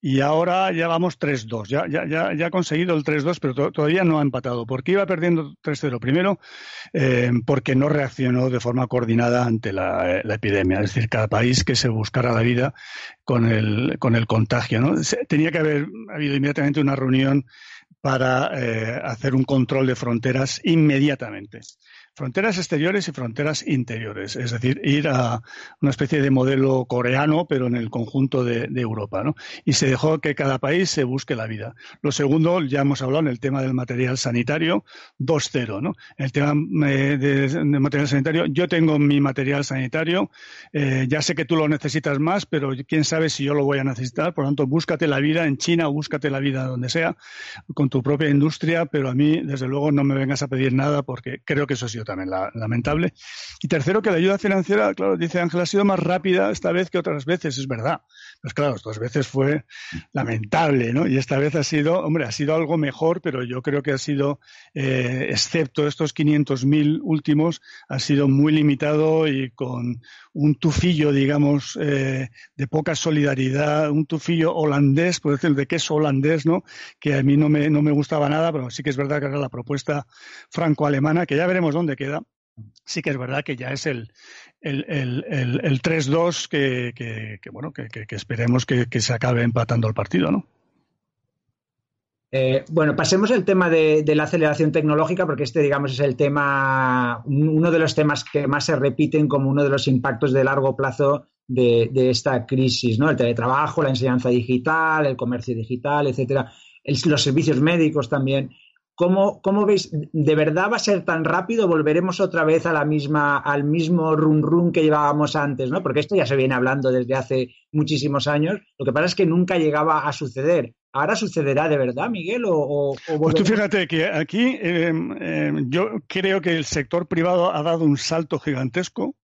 y ahora ya vamos 3-2. Ya, ya, ya, ya, ha conseguido el 3-2, pero todavía no ha empatado. ¿Por qué iba perdiendo 3-0? Primero, eh, porque no reaccionó de forma coordinada ante la, epidemia. Es decir, cada país que se buscara la vida con el, con el contagio. ¿no? Tenía que haber habido inmediatamente una reunión para eh, hacer un control de fronteras inmediatamente fronteras exteriores y fronteras interiores, es decir, ir a una especie de modelo coreano, pero en el conjunto de, Europa, ¿no? Y se dejó que cada país se busque la vida. Lo segundo, ya hemos hablado en el tema del material sanitario, 2-0, ¿no? El tema eh, de, material sanitario, yo tengo mi material sanitario, eh, ya sé que tú lo necesitas más, pero quién sabe si yo lo voy a necesitar, por lo tanto, búscate la vida en China, búscate la vida donde sea, con tu propia industria, pero a mí, desde luego, no me vengas a pedir nada porque creo que eso es también lamentable. Y tercero, que la ayuda financiera, claro, dice Ángel, ha sido más rápida esta vez que otras veces, es verdad. Pues claro, dos veces fue lamentable, ¿no? Y esta vez ha sido, hombre, ha sido algo mejor, pero yo creo que ha sido, eh, excepto estos 500.000 últimos, ha sido muy limitado y con un tufillo, digamos, eh, de poca solidaridad, un tufillo holandés, puede decir, de queso holandés, ¿no? Que a mí no me, no me gustaba nada, pero sí que es verdad que era la propuesta franco-alemana, que ya veremos dónde queda. Sí que es verdad que ya es el, el, el, el, 3-2 que, que, bueno, que, que esperemos que, se acabe empatando el partido, ¿no? Eh, bueno, pasemos al tema de, la aceleración tecnológica, porque este, digamos, es el tema, uno de los temas que más se repiten como uno de los impactos de largo plazo de, esta crisis, ¿no? El teletrabajo, la enseñanza digital, el comercio digital, etcétera, los servicios médicos también. ¿Cómo, ¿Cómo, veis? ¿De verdad va a ser tan rápido? ¿Volveremos otra vez a la misma, al mismo run run que llevábamos antes? ¿no? Porque esto ya se viene hablando desde hace muchísimos años. Lo que pasa es que nunca llegaba a suceder. ¿Ahora sucederá de verdad, Miguel? O, pues tú fíjate que aquí em, em, yo creo que el sector privado ha dado un salto gigantesco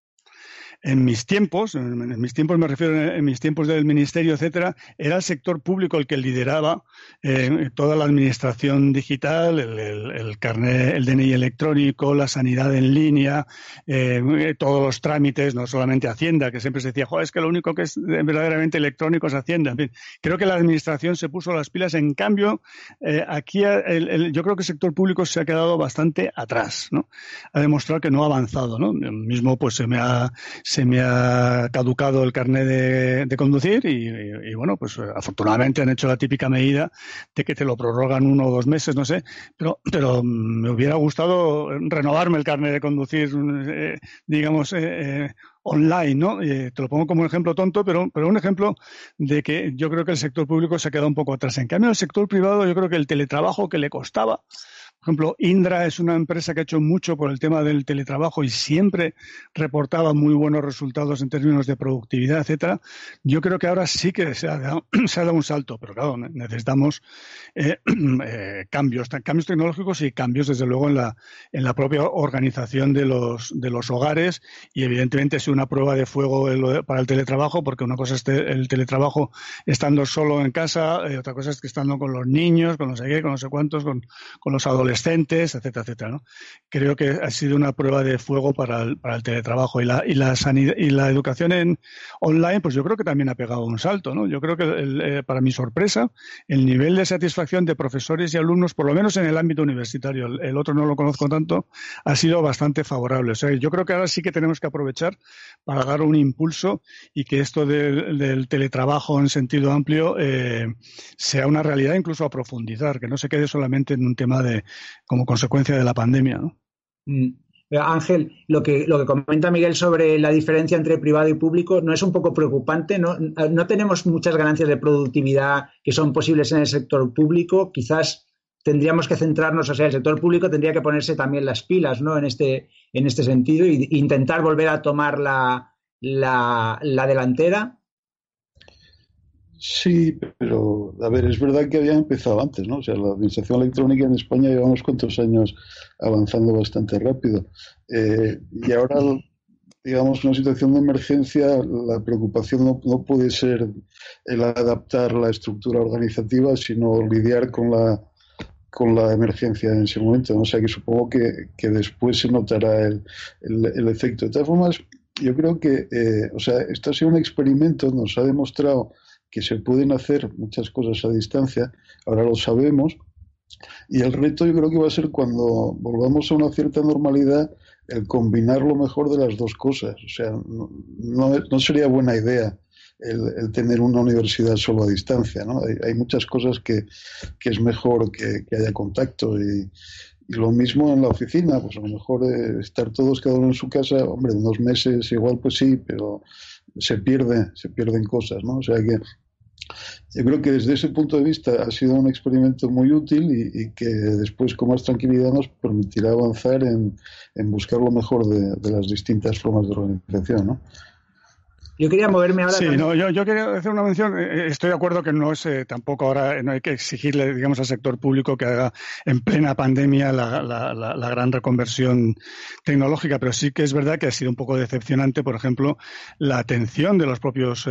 en mis tiempos, en, mis tiempos me refiero en, mis tiempos del ministerio, etcétera, era el sector público el que lideraba eh, toda la administración digital, el, el, carnet, el DNI electrónico, la sanidad en línea, eh, todos los trámites, no solamente Hacienda, que siempre se decía, es que lo único que es verdaderamente electrónico es Hacienda. En fin, creo que la administración se puso las pilas. En cambio, eh, aquí yo creo que el sector público se ha quedado bastante atrás, ¿no? Ha demostrado que no ha avanzado, ¿no? Mismo, pues se me ha, se me ha caducado el carnet de, conducir y, bueno, pues afortunadamente han hecho la típica medida de que te lo prorrogan uno o dos meses, no sé, pero, pero me hubiera gustado renovarme el carnet de conducir, eh, digamos, eh, eh, online, ¿no? te lo pongo como un ejemplo tonto, pero, pero un ejemplo de que yo creo que el sector público se ha quedado un poco atrás. En cambio, el sector privado, yo creo que el teletrabajo que le costaba por ejemplo, Indra es una empresa que ha hecho mucho por el tema del teletrabajo y siempre reportaba muy buenos resultados en términos de productividad, etcétera. Yo creo que ahora sí que se ha dado, un salto, pero claro, necesitamos eh, eh, cambios, cambios tecnológicos y cambios, desde luego, en la, en la propia organización de los, de los hogares y, evidentemente, es una prueba de fuego para el teletrabajo, porque una cosa es el teletrabajo estando solo en casa, y eh, otra cosa es que estando con los niños, con no sé qué, con no sé cuántos, con, con los adolescentes adolescentes, etcétera, etcétera. ¿no? Creo que ha sido una prueba de fuego para el, para el teletrabajo y la, y la sanidad y la educación en online, pues yo creo que también ha pegado un salto. ¿no? Yo creo que, eh, para mi sorpresa, el nivel de satisfacción de profesores y alumnos, por lo menos en el ámbito universitario, el, otro no lo conozco tanto, ha sido bastante favorable. O sea, yo creo que ahora sí que tenemos que aprovechar para dar un impulso y que esto del, teletrabajo en sentido amplio eh, sea una realidad incluso a profundizar, que no se quede solamente en un tema de, como consecuencia de la pandemia. ¿no? Mm. Ángel, lo que, lo que comenta Miguel sobre la diferencia entre privado y público no es un poco preocupante. ¿no? no tenemos muchas ganancias de productividad que son posibles en el sector público. Quizás tendríamos que centrarnos, o sea, el sector público tendría que ponerse también las pilas ¿no? en, este, en este sentido e intentar volver a tomar la, la, la delantera Sí, pero a ver, es verdad que había empezado antes, ¿no? O sea, la administración electrónica en España llevamos cuantos años avanzando bastante rápido. Eh, y ahora, digamos, una situación de emergencia, la preocupación no, puede ser el adaptar la estructura organizativa, sino lidiar con la con la emergencia en ese momento. O sea que supongo que, que después se notará el, el, efecto. De todas formas, yo creo que, eh, o sea, esto ha sido un experimento, nos ha demostrado que se pueden hacer muchas cosas a distancia, ahora lo sabemos, y el reto yo creo que va a ser cuando volvamos a una cierta normalidad, el combinar lo mejor de las dos cosas. O sea, no, no, sería buena idea el, tener una universidad solo a distancia, ¿no? Hay, muchas cosas que, que es mejor que, haya contacto y, y, lo mismo en la oficina, pues a lo mejor eh, estar todos cada uno en su casa, hombre, unos meses igual pues sí, pero se pierde, se pierden cosas, ¿no? O sea que yo creo que desde ese punto de vista ha sido un experimento muy útil y, que después con más tranquilidad nos permitirá avanzar en, buscar lo mejor de, de, las distintas formas de organización. ¿no? Yo quería moverme ahora. Sí, no, yo, yo, quería hacer una mención. Eh, eh, estoy de acuerdo que no es eh, tampoco ahora, no hay que exigirle, digamos, al sector público que haga en plena pandemia la, la, la, gran reconversión tecnológica, pero sí que es verdad que ha sido un poco decepcionante, por ejemplo, la atención de los propios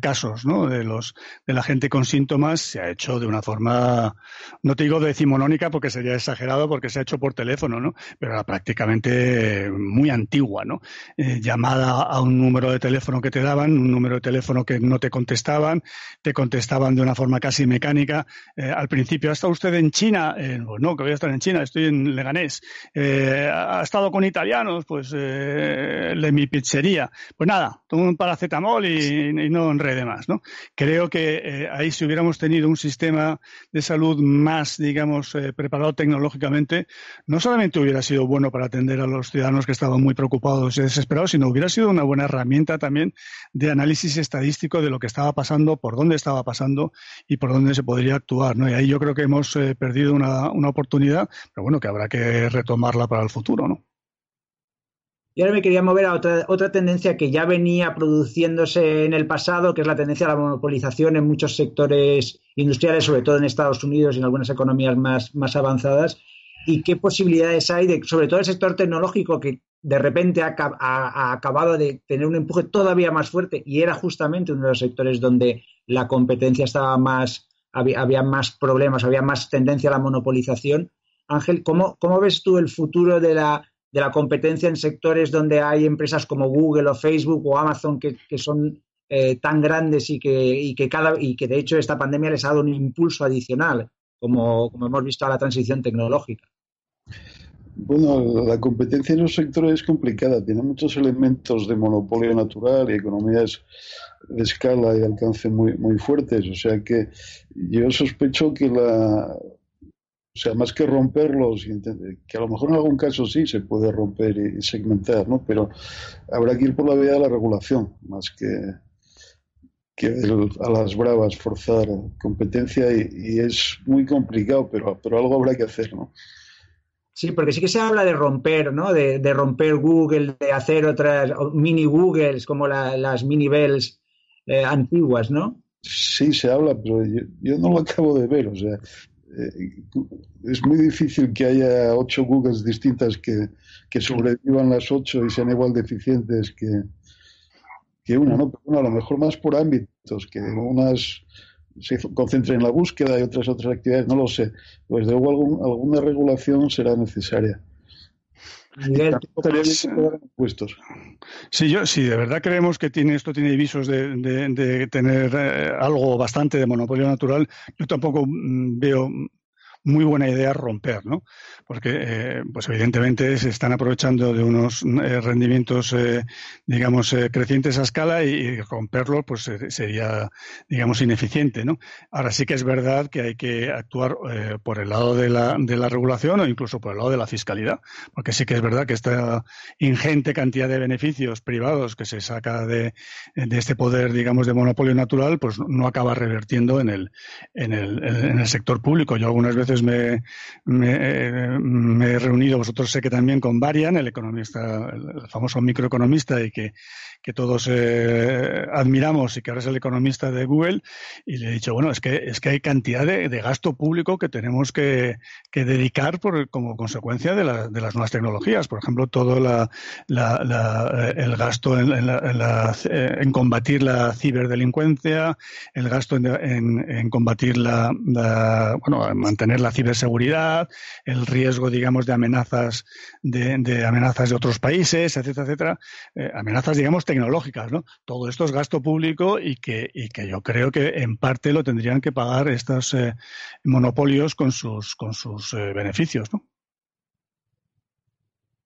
casos, ¿no? De los de la gente con síntomas se ha hecho de una forma, no te digo decimonónica porque sería exagerado, porque se ha hecho por teléfono, ¿no? Pero era prácticamente muy antigua, ¿no? llamada a un número de teléfono que te daban, un número de teléfono que no te contestaban, te contestaban de una forma casi mecánica. Eh, al principio, ¿ha estado usted en China? Eh, pues no, que voy a estar en China, estoy en Leganés. Eh, ¿Ha estado con italianos? Pues de mi pizzería. Pues nada, tomo un paracetamol y, no enrede más. ¿no? Creo que ahí si hubiéramos tenido un sistema de salud más, digamos, preparado tecnológicamente, no solamente hubiera sido bueno para atender a los ciudadanos que estaban muy preocupados y desesperados, sino hubiera sido una buena herramienta también de análisis estadístico de lo que estaba pasando, por dónde estaba pasando y por dónde se podría actuar. ¿no? Y ahí yo creo que hemos eh, perdido una, oportunidad, pero bueno, que habrá que retomarla para el futuro. ¿no? Y ahora me quería mover a otra, otra tendencia que ya venía produciéndose en el pasado, que es la tendencia a la monopolización en muchos sectores industriales, sobre todo en Estados Unidos y en algunas economías más, más avanzadas. ¿Y qué posibilidades hay de, sobre todo el sector tecnológico, que de repente ha, acabado de tener un empuje todavía más fuerte y era justamente uno de los sectores donde la competencia estaba más, había, más problemas, había más tendencia a la monopolización. Ángel, ¿cómo, ves tú el futuro de la, de la, competencia en sectores donde hay empresas como Google o Facebook o Amazon que, son eh, tan grandes y que, y que, cada, y que de hecho esta pandemia les ha dado un impulso adicional, como, como hemos visto a la transición tecnológica? Bueno, la competencia en los sectores es complicada, tiene muchos elementos de monopolio natural y economías de escala y alcance muy, muy fuertes. O sea que yo sospecho que la. O sea, más que romperlos, que a lo mejor en algún caso sí se puede romper y segmentar, ¿no? Pero habrá que ir por la vía de la regulación, más que, que a las bravas forzar competencia y, y es muy complicado, pero, pero algo habrá que hacer, ¿no? Sí, porque sí que se habla de romper, ¿no? De, romper Google, de hacer otras mini Googles como las mini Bells eh, antiguas, ¿no? Sí, se habla, pero yo, no lo acabo de ver. O sea, eh, es muy difícil que haya ocho Googles distintas que, sobrevivan las ocho y sean igual de eficientes que, que una, ¿no? Pero bueno, a lo mejor más por ámbitos, que unas se concentre en la búsqueda y otras otras actividades, no lo sé. Pues de luego alguna regulación será necesaria. Sí, yo, sí, de verdad creemos que tiene esto tiene visos de, tener eh, algo bastante de monopolio natural. Yo tampoco mm, veo muy buena idea romper, ¿no? Porque, eh, pues evidentemente se están aprovechando de unos eh, rendimientos, eh, digamos, crecientes a escala y, romperlos, pues sería, digamos, ineficiente, ¿no? Ahora sí que es verdad que hay que actuar por el lado de la, de la regulación o incluso por el lado de la fiscalidad, porque sí que es verdad que esta ingente cantidad de beneficios privados que se saca de, de este poder, digamos, de monopolio natural, pues no acaba revertiendo en el, en el, en el sector público. Yo algunas veces me, me, he reunido, vosotros sé que también con Varian, el economista, el famoso microeconomista y que, que todos eh, admiramos y que ahora es el economista de Google, y le he dicho, bueno, es que, es que hay cantidad de, gasto público que tenemos que, que dedicar por, como consecuencia de, la, de, las nuevas tecnologías. Por ejemplo, todo la, la, el gasto en, en, en, combatir la ciberdelincuencia, el gasto en, en combatir la, bueno, mantener la ciberseguridad, el riesgo, digamos, de amenazas de, amenazas de otros países, etcétera, etcétera, eh, amenazas, digamos, tecnológicas, ¿no? Todo esto es gasto público y que, y que yo creo que en parte lo tendrían que pagar estos eh, monopolios con sus, con sus eh, beneficios, ¿no?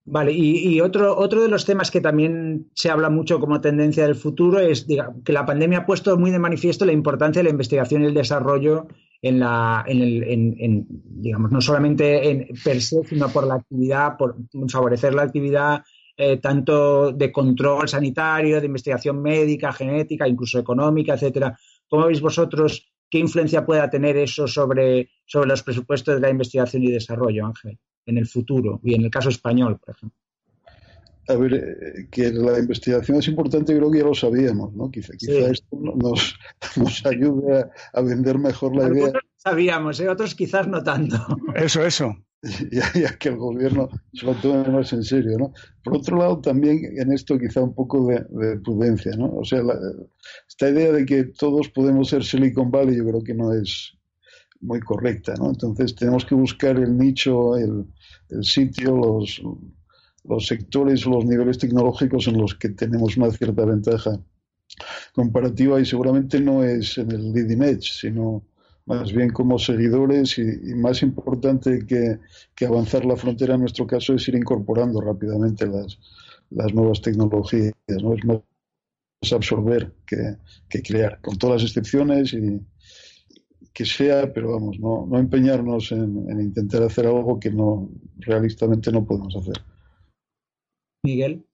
Vale, y, otro, otro de los temas que también se habla mucho como tendencia del futuro es que la pandemia ha puesto muy de manifiesto la importancia de la investigación y el desarrollo en la, en el, en, digamos, no solamente en per se, sino por la actividad, por favorecer la actividad eh, tanto de control sanitario, de investigación médica, genética, incluso económica, etcétera. ¿Cómo veis vosotros qué influencia pueda tener eso sobre, sobre los presupuestos de la investigación y desarrollo, Ángel, en el futuro y en el caso español, por ejemplo? A ver, eh, que la investigación es importante, creo que ya lo sabíamos, ¿no? Quizá, esto nos, nos ayude a, vender mejor la idea. Sabíamos, ¿eh? otros quizás no tanto. Eso, eso. ya, que el gobierno se lo tome más en serio, ¿no? Por otro lado, también en esto quizá un poco de, prudencia, ¿no? O sea, esta idea de que todos podemos ser Silicon Valley yo creo que no es muy correcta, ¿no? Entonces tenemos que buscar el nicho, el, sitio, los, los sectores, los niveles tecnológicos en los que tenemos más cierta ventaja comparativa y seguramente no es en el leading edge, sino más bien como seguidores y, más importante que, avanzar la frontera en nuestro caso es ir incorporando rápidamente las, las nuevas tecnologías, ¿no? Es más absorber que, crear, con todas las excepciones y que sea, pero vamos, no, no empeñarnos en, en intentar hacer algo que no realistamente no podemos hacer. Miguel.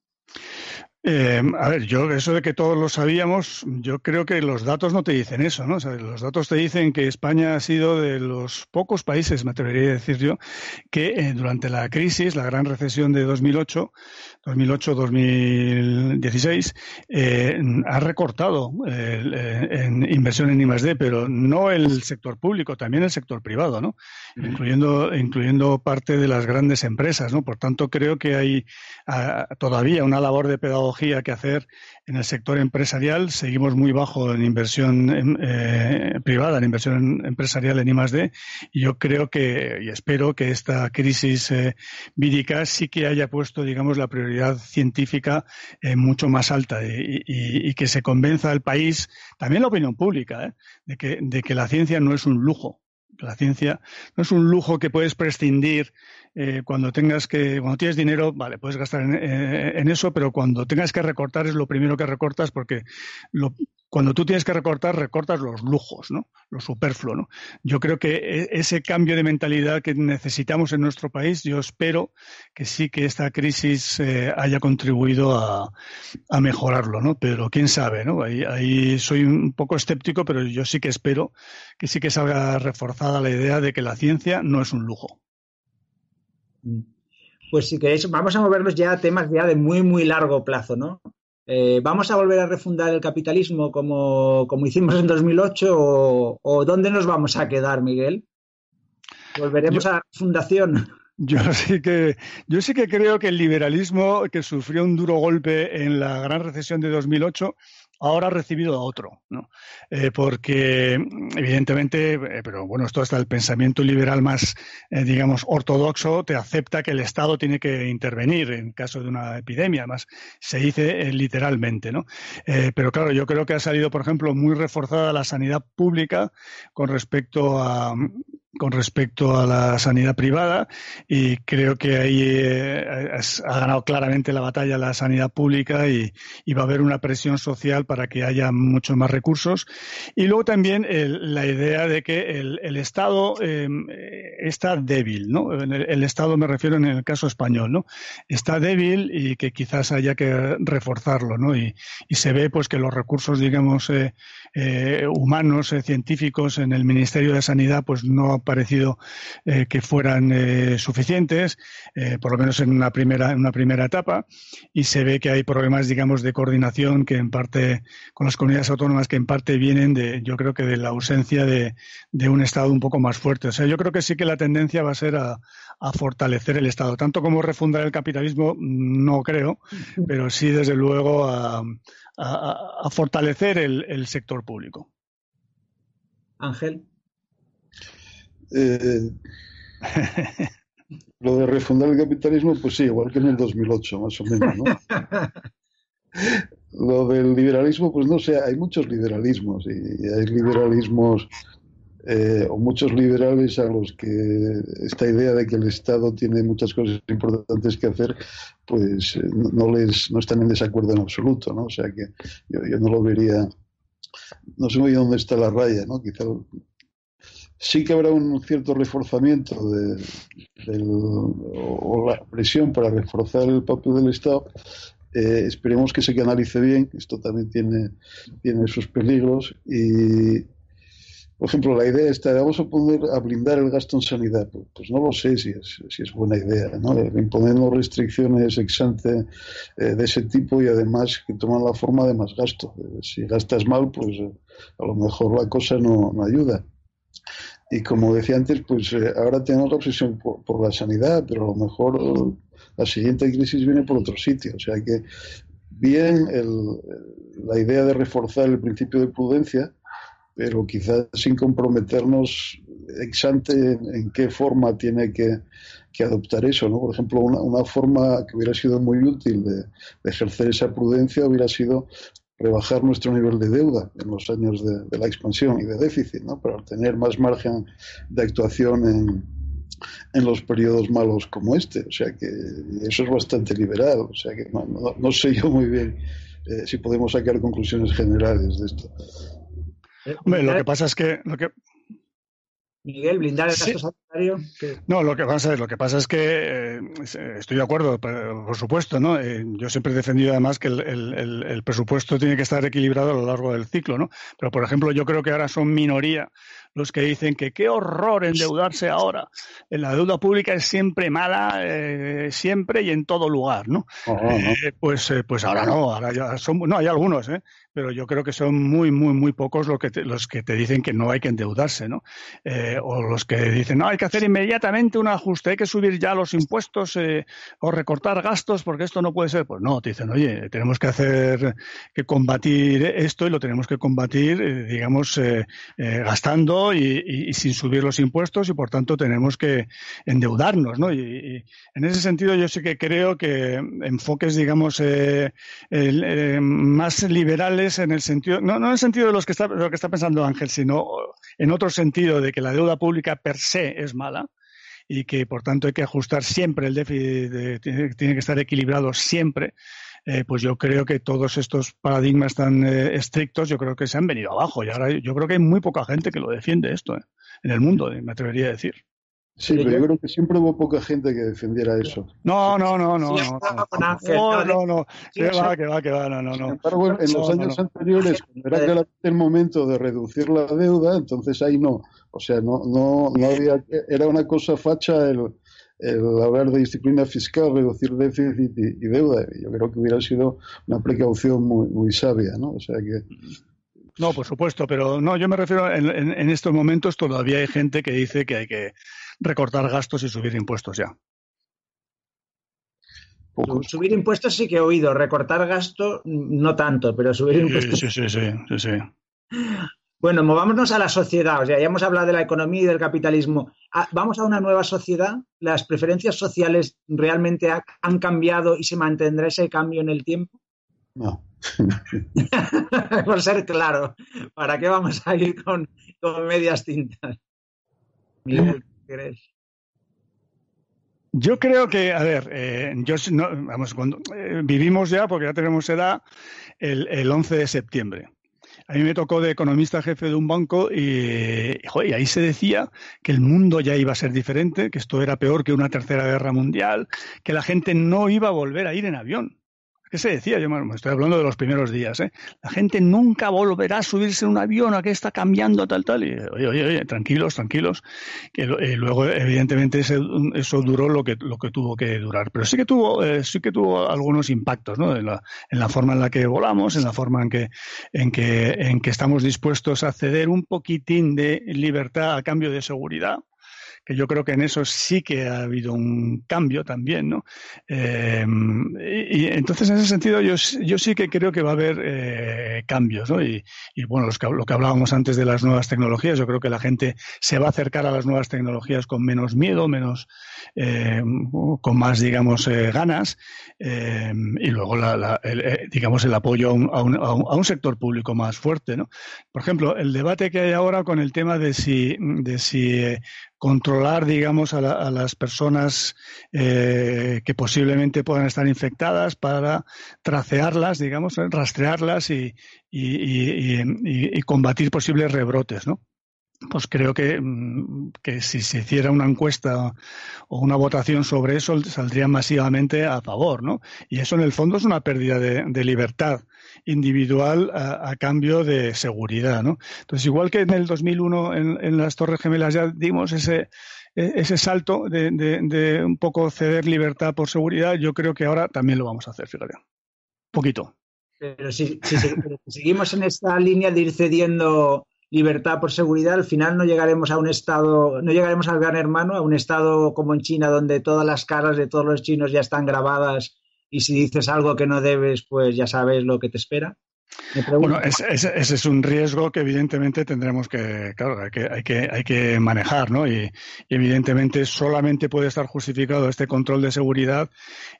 Eh, a ver, yo eso de que todos lo sabíamos, yo creo que los datos no te dicen eso, ¿no? O sea, los datos te dicen que España ha sido de los pocos países, me atrevería a decir yo, que eh, durante la crisis, la gran recesión de 2008, 2008-2016, eh, ha recortado en inversión en I+D, pero no el sector público, también el sector privado, ¿no? Incluyendo, incluyendo parte de las grandes empresas, ¿no? Por tanto, creo que hay ah, todavía una labor de pedagogía que hacer en el sector empresarial. Seguimos muy bajo en inversión eh, privada, en inversión empresarial en I+D. Y yo creo que, y espero que esta crisis eh, vírica sí que haya puesto, digamos, la prioridad científica eh, mucho más alta y, que se convenza al país, también la opinión pública, de, que, de que la ciencia no es un lujo. La ciencia no es un lujo que puedes prescindir eh, cuando tengas que, cuando tienes dinero, vale, puedes gastar en, eh, en, eso, pero cuando tengas que recortar es lo primero que recortas porque lo, cuando tú tienes que recortar, recortas los lujos, ¿no? Lo superfluo, ¿no? Yo creo que e, ese cambio de mentalidad que necesitamos en nuestro país, yo espero que sí que esta crisis eh, haya contribuido a, a, mejorarlo, ¿no? Pero quién sabe, ¿no? Ahí, ahí soy un poco escéptico, pero yo sí que espero que sí que salga la idea de que la ciencia no es un lujo. Pues si queréis, vamos a movernos ya a temas ya de muy, muy largo plazo, ¿no? Eh, ¿Vamos a volver a refundar el capitalismo como, como hicimos en 2008 o, o, dónde nos vamos a quedar, Miguel? ¿Volveremos a la fundación? Yo sí que yo sí que creo que el liberalismo que sufrió un duro golpe en la gran recesión de 2008 ahora ha recibido otro, ¿no? Eh, porque evidentemente, eh, pero bueno, esto hasta el pensamiento liberal más, eh, digamos, ortodoxo te acepta que el Estado tiene que intervenir en caso de una epidemia, además se dice literalmente, ¿no? pero claro, yo creo que ha salido, por ejemplo, muy reforzada la sanidad pública con respecto a con respecto a la sanidad privada y creo que ahí eh, ha ganado claramente la batalla la sanidad pública y, va a haber una presión social para que haya muchos más recursos. Y luego también la idea de que el, Estado em, está débil, ¿no? El, Estado me refiero en el caso español, ¿no? Está débil y que quizás haya que reforzarlo, ¿no? Y, se ve pues que los recursos, digamos, eh, eh, humanos, científicos en el Ministerio de Sanidad pues no parecido eh, que fueran eh, suficientes, eh, por lo menos en una primera en una primera etapa, y se ve que hay problemas, digamos, de coordinación que en parte con las comunidades autónomas que en parte vienen de, yo creo que de la ausencia de, de un Estado un poco más fuerte. O sea, yo creo que sí que la tendencia va a ser a, a fortalecer el Estado, tanto como refundar el capitalismo, no creo, pero sí desde luego a, a, fortalecer el, el sector público. Ángel. Eh, lo de refundar el capitalismo, pues sí, igual que en el 2008, más o menos, ¿no? lo del liberalismo, pues no sé, hay muchos liberalismos y hay liberalismos eh, o muchos liberales a los que esta idea de que el Estado tiene muchas cosas importantes que hacer, pues eh, no, les no están en desacuerdo en absoluto, ¿no? O sea que yo, yo no lo vería, no sé muy bien dónde está la raya, ¿no? Quizá sí que habrá un cierto reforzamiento de, o, la presión para reforzar el papel del Estado. Eh, esperemos que se canalice bien, esto también tiene, tiene sus peligros. Y, por ejemplo, la idea está, vamos a poner a blindar el gasto en sanidad. Pues, pues no lo sé si es, si es buena idea, ¿no? Imponiendo restricciones exante eh, de ese tipo y además que toman la forma de más gasto. si gastas mal, pues eh, a lo mejor la cosa no ayuda. Y como decía antes, pues eh, ahora tenemos la obsesión por, la sanidad, pero a lo mejor la siguiente crisis viene por otro sitio. O sea que bien la idea de reforzar el principio de prudencia, pero quizás sin comprometernos ex ante en, qué forma tiene que, adoptar eso. ¿no? Por ejemplo, una, forma que hubiera sido muy útil de, ejercer esa prudencia hubiera sido rebajar nuestro nivel de deuda en los años de, la expansión y de déficit, ¿no? para tener más margen de actuación en, en los periodos malos como este. O sea que eso es bastante liberal. O sea que no, sé yo muy bien eh, si podemos sacar conclusiones generales de esto. Hombre, lo que pasa es que... Lo que... Miguel, blindar el gasto No, lo que pasa es, lo que pasa es que eh, estoy de acuerdo, por supuesto, ¿no? Eh, yo siempre he defendido además que el, presupuesto tiene que estar equilibrado a lo largo del ciclo, ¿no? Pero por ejemplo, yo creo que ahora son minoría los que dicen que qué horror endeudarse ahora. La deuda pública es siempre mala, eh, siempre y en todo lugar, ¿no? pues, pues ahora no, ahora ya son, no, hay algunos, ¿eh? Pero yo creo que son muy, muy, muy pocos los que te, los que te dicen que no hay que endeudarse, ¿no? Eh, o los que dicen, no, hay que hacer inmediatamente un ajuste, hay que subir ya los impuestos eh, o recortar gastos porque esto no puede ser. Pues no, te dicen, oye, tenemos que hacer, que combatir esto y lo tenemos que combatir, eh, digamos, gastando y, sin subir los impuestos y por tanto tenemos que endeudarnos, ¿no? Y, en ese sentido yo sí que creo que enfoques, digamos, más liberales en el sentido, no, en el sentido de los que está, lo que está pensando Ángel, sino en otro sentido de que la deuda pública per se es mala y que por tanto hay que ajustar siempre el déficit, tiene, que estar equilibrado siempre. Eh, pues yo creo que todos estos paradigmas tan eh, estrictos, yo creo que se han venido abajo. Y ahora yo creo que hay muy poca gente que lo defiende esto eh, en el mundo, me atrevería a decir. Sí, pero yo creo que siempre hubo poca gente que defendiera eso. No, no, no, no. No, no, no. Que va, que va, que va, no, no, Sin embargo, en los años anteriores, cuando era el momento de reducir la deuda, entonces ahí no. O sea, no, no, no había. Era una cosa facha el, el hablar de disciplina fiscal, reducir déficit y, deuda. Yo creo que hubiera sido una precaución muy, muy sabia, ¿no? O sea que. No, por supuesto, pero no, yo me refiero en, en estos momentos todavía hay gente que dice que hay que recortar gastos y subir impuestos ya. Subir impuestos sí que he oído, recortar gasto no tanto, pero subir impuestos. Sí, sí, sí, sí, sí. Bueno, movámonos a la sociedad. O sea, ya hemos hablado de la economía y del capitalismo. Ah, vamos a una nueva sociedad. ¿Las preferencias sociales realmente han cambiado y se mantendrá ese cambio en el tiempo? No. Por ser claro, ¿para qué vamos a ir con, medias tintas? Yo creo que, a ver, eh, yo vamos, cuando eh, vivimos ya, porque ya tenemos edad, el, el, 11 de septiembre. A mí me tocó de economista jefe de un banco y, ahí se decía que el mundo ya iba a ser diferente, que esto era peor que una tercera guerra mundial, que la gente no iba a volver a ir en avión. ¿Qué se decía? Yo me estoy hablando de los primeros días. ¿eh? La gente nunca volverá a subirse en un avión, a que está cambiando tal, tal. Y, oye, oye, oye, tranquilos, tranquilos. Que eh, luego, evidentemente, eso duró lo que, lo que tuvo que durar. Pero sí que tuvo, eh, sí que tuvo algunos impactos, ¿no? En la, en la forma en la que volamos, en la forma en que, en que, en que estamos dispuestos a ceder un poquitín de libertad a cambio de seguridad que yo creo que en eso sí que ha habido un cambio también, ¿no? Eh, y, entonces, en ese sentido, yo, yo sí que creo que va a haber eh, cambios, ¿no? Y, bueno, lo que hablábamos antes de las nuevas tecnologías, yo creo que la gente se va a acercar a las nuevas tecnologías con menos miedo, menos, eh, con más, digamos, ganas, y luego, el, digamos, el apoyo a un, a, un, a un, sector público más fuerte, ¿no? Por ejemplo, el debate que hay ahora con el tema de si, de si controlar, digamos, a, las personas eh, que posiblemente puedan estar infectadas para tracearlas, digamos, rastrearlas y, y, combatir posibles rebrotes, ¿no? Pues creo que, mm, que, si se hiciera una encuesta o una votación sobre eso, saldría masivamente a favor, ¿no? Y eso en el fondo es una pérdida de, libertad individual a, cambio de seguridad, ¿no? Entonces, igual que en el 2001 en, en las Torres Gemelas ya dimos ese, e, ese salto de, un poco ceder libertad por seguridad, yo creo que ahora también lo vamos a hacer, fíjate. Poquito. Pero si, si seguimos en esta línea de ir cediendo libertad por seguridad, al final no llegaremos a un estado, no llegaremos al gran hermano, a un estado como en China, donde todas las caras de todos los chinos ya están grabadas y si dices algo que no debes, pues ya sabes lo que te espera. Bueno, ese, es un riesgo que evidentemente tendremos que, claro, hay que, hay que, hay que manejar, ¿no? Y, evidentemente solamente puede estar justificado este control de seguridad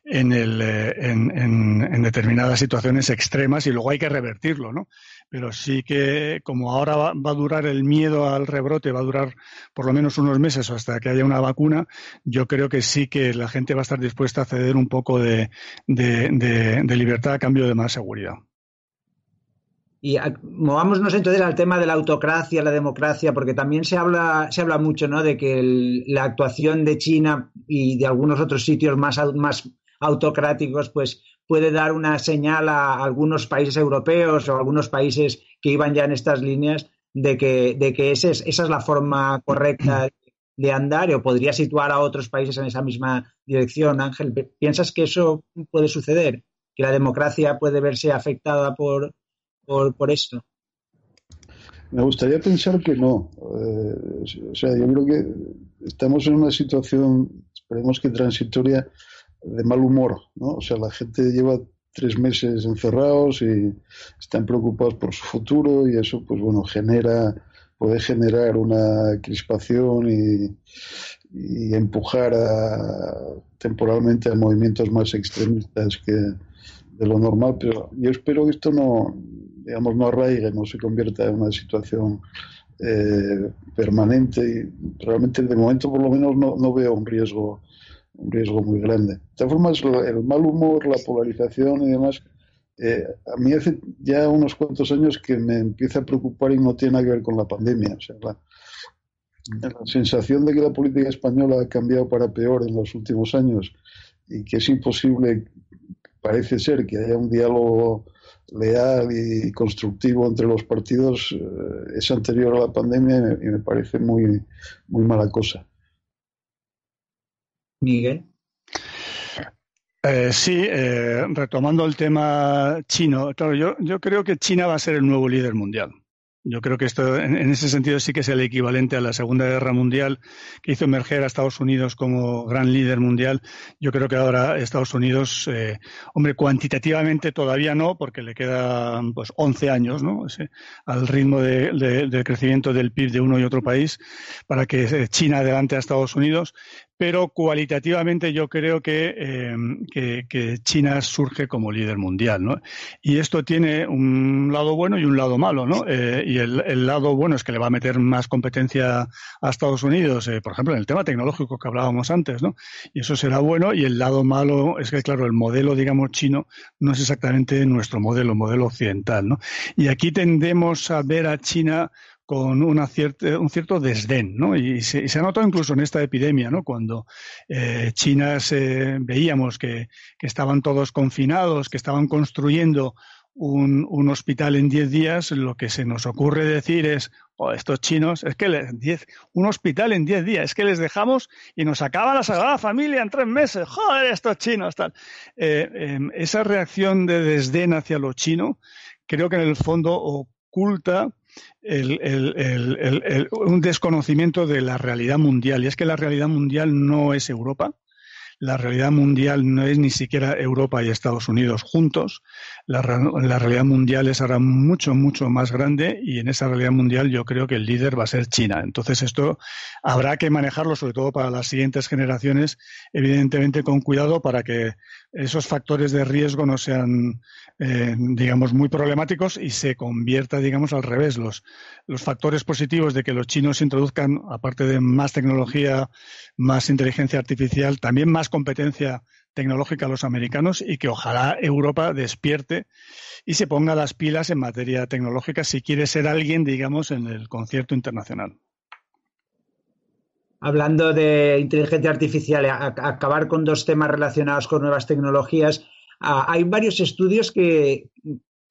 en, el, eh, en, en, determinadas situaciones extremas y luego hay que revertirlo, ¿no? Pero sí que como ahora va, a durar el miedo al rebrote, va a durar por lo menos unos meses hasta que haya una vacuna, yo creo que sí que la gente va a estar dispuesta a ceder un poco de, libertad a cambio de más seguridad. Y movámonos entonces al tema de la autocracia, la democracia, porque también se habla, se habla mucho ¿no? de que la actuación de China y de algunos otros sitios más, más autocráticos, pues puede dar una señal a algunos países europeos o algunos países que iban ya en estas líneas de que, de que esa es la forma correcta de andar o podría situar a otros países en esa misma dirección. Ángel, ¿piensas que eso puede suceder? ¿Que la democracia puede verse afectada por, por, esto? Me gustaría pensar que no. Eh, o sea, yo creo que estamos en una situación, esperemos que transitoria, de mal humor, ¿no? O sea, la gente lleva tres meses encerrados y están preocupados por su futuro y eso, pues bueno, genera, puede generar una crispación y, empujar temporalmente a movimientos más extremistas que de lo normal, pero yo espero que esto no, digamos, no arraigue, no se convierta en una situación eh, permanente y realmente de momento por lo menos no, no veo un riesgo un riesgo muy grande. De todas formas, el mal humor, la polarización y demás, eh, a mí hace ya unos cuantos años que me empieza a preocupar y no tiene nada que ver con la pandemia. O sea, la, sensación de que la política española ha cambiado para peor en los últimos años y que es imposible, parece ser, que haya un diálogo leal y constructivo entre los partidos eh, es anterior a la pandemia y me, y me parece muy, muy mala cosa. Miguel. Eh, sí, eh, retomando el tema chino, claro, yo, yo creo que China va a ser el nuevo líder mundial. Yo creo que esto, en, ese sentido, sí que es el equivalente a la Segunda Guerra Mundial, que hizo emerger a Estados Unidos como gran líder mundial. Yo creo que ahora Estados Unidos, eh, hombre, cuantitativamente todavía no, porque le quedan pues 11 años, ¿no? al ritmo de, del crecimiento del PIB de uno y otro país, para que China adelante a Estados Unidos pero cualitativamente yo creo em, que, que, China surge como líder mundial, ¿no? Y esto tiene un lado bueno y un lado malo, ¿no? Eh, y el, lado bueno es que le va a meter más competencia a Estados Unidos, eh, por ejemplo, en el tema tecnológico que hablábamos antes, ¿no? Y eso será bueno. Y el lado malo es que, claro, el modelo, digamos, chino no es exactamente nuestro modelo, modelo occidental, ¿no? Y aquí tendemos a ver a China con una cierta, un cierto desdén, ¿no? Y se, se, ha notado incluso en esta epidemia, ¿no? Cuando eh, China se, veíamos que, estaban todos confinados, que estaban construyendo un, hospital en 10 días, lo que se nos ocurre decir es, oh, estos chinos, es que les, diez, un hospital en 10 días, es que les dejamos y nos acaba la Sagrada Familia en tres meses, joder, estos chinos, tal. Eh, eh, esa reacción de desdén hacia lo chino, creo que en el fondo oculta un desconocimiento de la realidad mundial. Y es que la realidad mundial no es Europa, la realidad mundial no es ni siquiera Europa y Estados Unidos juntos. La, la, realidad mundial es ahora mucho, mucho más grande y en esa realidad mundial yo creo que el líder va a ser China. Entonces esto habrá que manejarlo, sobre todo para las siguientes generaciones, evidentemente con cuidado para que esos factores de riesgo no sean, eh, digamos, muy problemáticos y se convierta, digamos, al revés. Los, los factores positivos de que los chinos introduzcan, aparte de más tecnología, más inteligencia artificial, también más competencia tecnológica a los americanos y que ojalá Europa despierte y se ponga las pilas en materia tecnológica si quiere ser alguien, digamos, en el concierto internacional hablando de inteligencia artificial, acabar con dos temas relacionados con nuevas tecnologías, hay varios estudios que,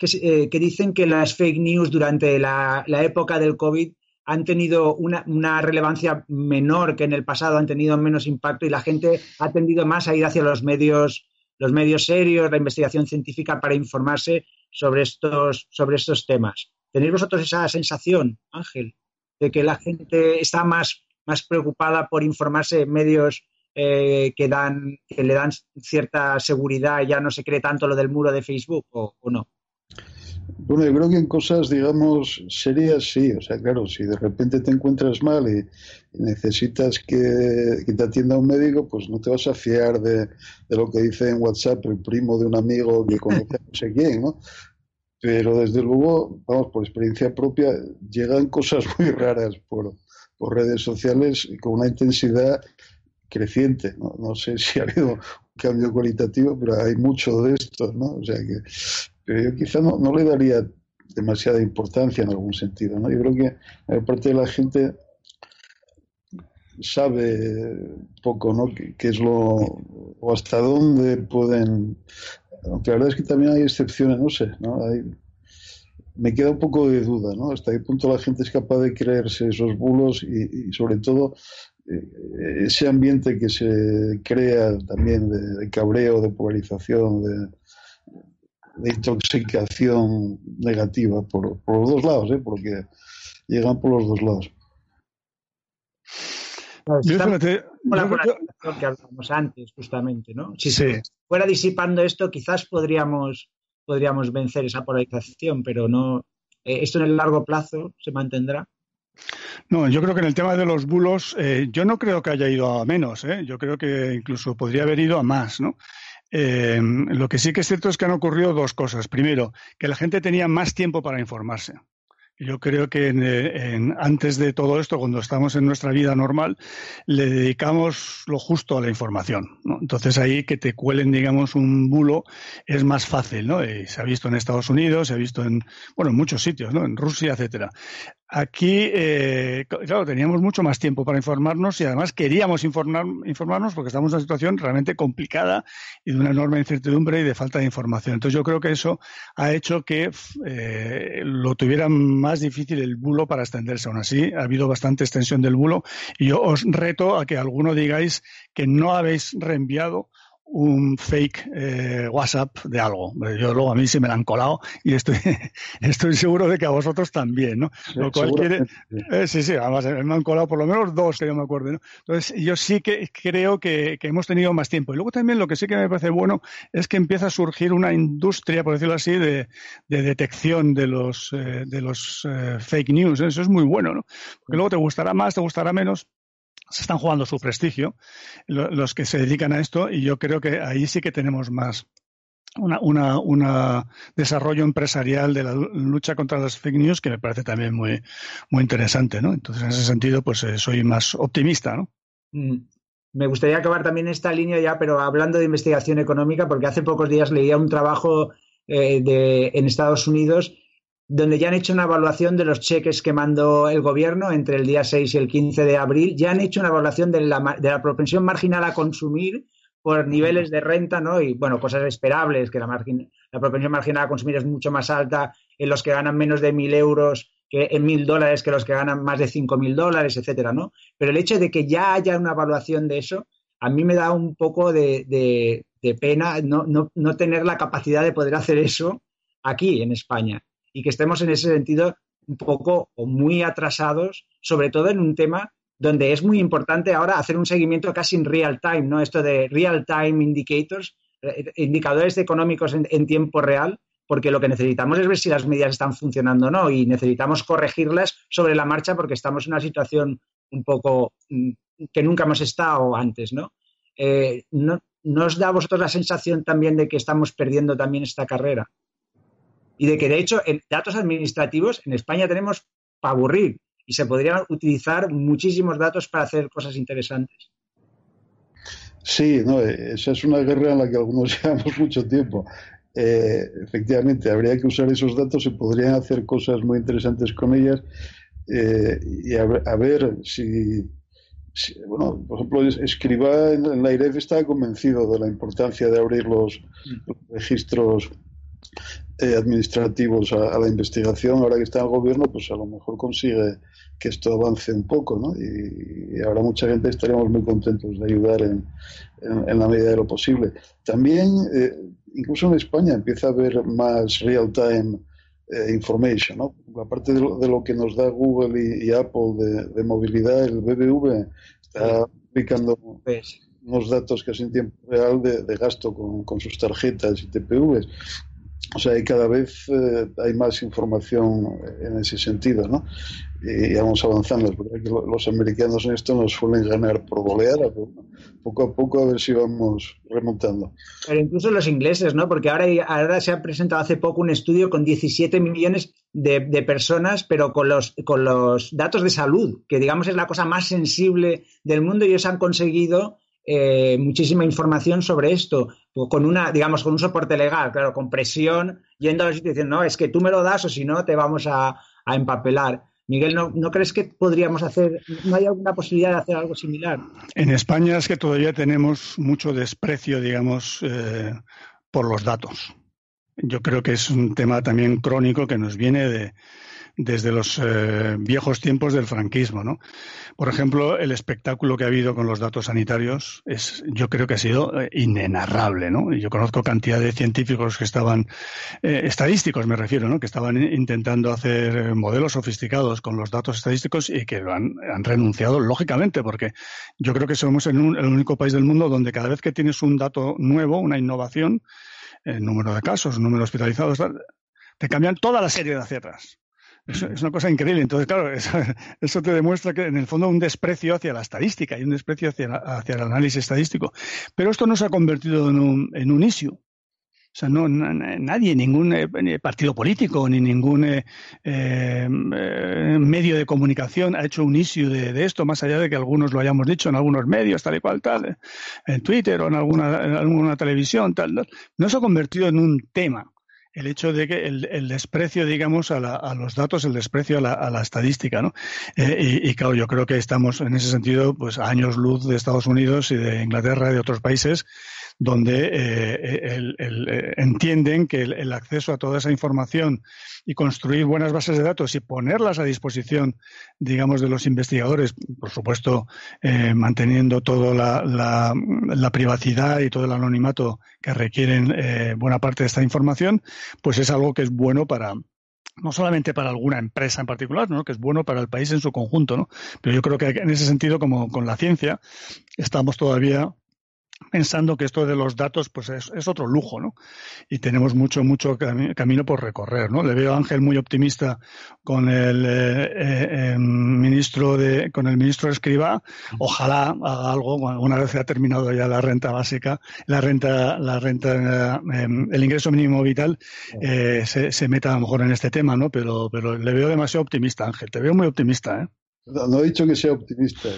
eh, que, dicen que las fake news durante la, época del COVID han tenido una, una, relevancia menor que en el pasado, han tenido menos impacto y la gente ha tendido más a ir hacia los medios, los medios serios, la investigación científica para informarse sobre estos, sobre estos temas. ¿Tenéis vosotros esa sensación, Ángel, de que la gente está más más preocupada por informarse en medios eh, que, dan, que le dan cierta seguridad, ya no se cree tanto lo del muro de Facebook o, no. Bueno, yo creo que en cosas, digamos, serias sí. O sea, claro, si de repente te encuentras mal y, necesitas que, te atienda un médico, pues no te vas a fiar de, lo que dice en WhatsApp el primo de un amigo que conoce no sé quién, ¿no? Pero desde luego, vamos, por experiencia propia, llegan cosas muy raras por, por redes sociales con una intensidad creciente. No, sé si ha habido un cambio cualitativo, pero hay mucho de esto, ¿no? O sea que pero yo quizá no, le daría demasiada importancia en algún sentido. ¿no? Yo creo que la parte de la gente sabe poco, ¿no? ¿Qué, es lo o hasta dónde pueden. Aunque la verdad es que también hay excepciones, no sé, ¿no? Hay, me queda un poco de duda, ¿no? Hasta qué punto la gente es capaz de creerse esos bulos y, sobre todo eh, ese ambiente que se crea también de, cabreo, de polarización, de, intoxicación negativa por, por, los dos lados, ¿eh? Porque llegan por los dos lados. yo, que hablábamos antes, justamente, ¿no? Si se fuera disipando esto, quizás podríamos podríamos vencer esa polarización, pero no. Eh, ¿Esto en el largo plazo se mantendrá? No, yo creo que en el tema de los bulos, eh, yo no creo que haya ido a menos, ¿eh? yo creo que incluso podría haber ido a más, ¿no? lo que sí que es cierto es que han ocurrido dos cosas. Primero, que la gente tenía más tiempo para informarse. Yo creo que antes de todo esto, cuando estamos en nuestra vida normal, le dedicamos lo justo a la información. Entonces ahí que te cuelen, digamos, un bulo es más fácil, ¿no? se ha visto en Estados Unidos, se ha visto en, bueno, en muchos sitios, ¿no? En Rusia, etcétera. Aquí, eh, claro, teníamos mucho más tiempo para informarnos y además queríamos informarnos porque estamos en una situación realmente complicada y de una enorme incertidumbre y de falta de información. Entonces yo creo que eso ha hecho que eh, lo tuviera más difícil el bulo para extenderse. Aún así, ha habido bastante extensión del bulo y yo os reto a que alguno digáis que no habéis reenviado un fake eh, WhatsApp de algo. Yo luego a mí se me la han colado y estoy, estoy seguro de que a vosotros también, ¿no? lo cual quiere, eh, sí, sí, además me han colado por lo menos dos que yo me acuerdo, ¿no? Entonces yo sí que creo que, hemos tenido más tiempo. Y luego también lo que sí que me parece bueno es que empieza a surgir una industria, por decirlo así, de, detección de los, eh, de los fake news. Eso es muy bueno, ¿no? Porque luego te gustará más, te gustará menos, se están jugando su prestigio los que se dedican a esto y yo creo que ahí sí que tenemos más una, una, desarrollo empresarial de la lucha contra las fake news que me parece también muy, muy interesante, ¿no? Entonces, en ese sentido, pues eh, soy más optimista, ¿no? Mm. Me gustaría acabar también esta línea ya, pero hablando de investigación económica, porque hace pocos días leía un trabajo eh, de, en Estados Unidos donde ya han hecho una evaluación de los cheques que mandó el gobierno entre el día 6 y el 15 de abril, ya han hecho una evaluación de la, de la propensión marginal a consumir por niveles de renta, ¿no? Y bueno, cosas esperables, que la, la propensión marginal a consumir es mucho más alta en los que ganan menos de mil euros que en mil dólares que los que ganan más de cinco mil dólares, etcétera, ¿no? Pero el hecho de que ya haya una evaluación de eso, a mí me da un poco de, de, pena no, no, no tener la capacidad de poder hacer eso aquí en España y que estemos en ese sentido un poco o muy atrasados, sobre todo en un tema donde es muy importante ahora hacer un seguimiento casi en real time, ¿no? Esto de real time indicators, eh, indicadores económicos en, tiempo real, porque lo que necesitamos es ver si las medidas están funcionando o no y necesitamos corregirlas sobre la marcha porque estamos en una situación un poco mm, que nunca hemos estado antes, ¿no? Eh, ¿no, ¿No os da a vosotros la sensación también de que estamos perdiendo también esta carrera? Y de que, de hecho, en datos administrativos en España tenemos para aburrir y se podrían utilizar muchísimos datos para hacer cosas interesantes. Sí, no, esa es una guerra en la que algunos llevamos mucho tiempo. Eh, efectivamente, habría que usar esos datos, se podrían hacer cosas muy interesantes con ellas eh, y a, ver si, bueno, por ejemplo, Escriba en, la IREF estaba convencido de la importancia de abrir los mm. registros eh, administrativos a, la investigación, ahora que está en el gobierno, pues a lo mejor consigue que esto avance un poco, ¿no? Y, ahora mucha gente estaríamos muy contentos de ayudar en, en, la medida de lo posible. También, eh, incluso en España, empieza a haber más real-time eh, information, ¿no? Aparte de lo, que nos da Google y, Apple de, movilidad, el BBV está publicando pues. unos datos casi en tiempo real de, de gasto con, con, sus tarjetas y TPVs. O sea, y cada vez eh, hay más información en ese sentido, ¿no? Y, vamos avanzando. los americanos en esto nos suelen ganar por goleada, pero poco a poco a ver si vamos remontando. Pero incluso los ingleses, ¿no? Porque ahora, ahora se ha presentado hace poco un estudio con 17 millones de, de personas, pero con los, con los datos de salud, que digamos es la cosa más sensible del mundo y ellos han conseguido eh, muchísima información sobre esto, con una, digamos, con un soporte legal, claro, con presión, yendo a la situación, no, es que tú me lo das o si no te vamos a, empapelar. Miguel, ¿no, ¿no, crees que podríamos hacer, no hay alguna posibilidad de hacer algo similar? En España es que todavía tenemos mucho desprecio, digamos, eh, por los datos. Yo creo que es un tema también crónico que nos viene de, desde los eh, viejos tiempos del franquismo. ¿no? Por ejemplo, el espectáculo que ha habido con los datos sanitarios es, yo creo que ha sido eh, inenarrable. ¿no? Yo conozco cantidad de científicos que estaban, eh, estadísticos me refiero, ¿no? que estaban intentando hacer modelos sofisticados con los datos estadísticos y que han, han renunciado lógicamente, porque yo creo que somos el único país del mundo donde cada vez que tienes un dato nuevo, una innovación, el número de casos, el número de hospitalizados, te cambian toda la serie de aciertas. Es, una cosa increíble. Entonces, claro, eso, te demuestra que en el fondo un desprecio hacia la estadística y un desprecio hacia, hacia el análisis estadístico. Pero esto no se ha convertido en un, en un issue. O sea, no, nadie, ningún eh, partido político ni ningún eh, eh, medio de comunicación ha hecho un issue de, esto, más allá de que algunos lo hayamos dicho en algunos medios, tal y cual, tal, en Twitter o en alguna, en alguna televisión, tal, tal. No se ha convertido en un tema el hecho de que el, desprecio, digamos, a, los datos, el desprecio a la, estadística, ¿no? Eh, y, claro, yo creo que estamos en ese sentido, pues, a años luz de Estados Unidos y de Inglaterra y de otros países donde eh, eh, entienden que el, acceso a toda esa información y construir buenas bases de datos y ponerlas a disposición, digamos, de los investigadores, por supuesto, eh, manteniendo toda la, privacidad y todo el anonimato que requieren buena parte de esta información, pues es algo que es bueno para, no solamente para alguna empresa en particular, ¿no? que es bueno para el país en su conjunto, ¿no? Pero yo creo que en ese sentido, como con la ciencia, estamos todavía pensando que esto de los datos pues es, otro lujo, ¿no? Y tenemos mucho, mucho camino por recorrer, ¿no? Le veo a Ángel muy optimista con el eh, eh, em, ministro de, con el ministro Escriba. Ojalá haga algo una vez se ha terminado ya la renta básica, la renta, la renta, em, el ingreso mínimo vital, eh, se, se, meta a lo mejor en este tema, ¿no? Pero, pero le veo demasiado optimista, Ángel. Te veo muy optimista, ¿eh? No, he dicho que sea optimista,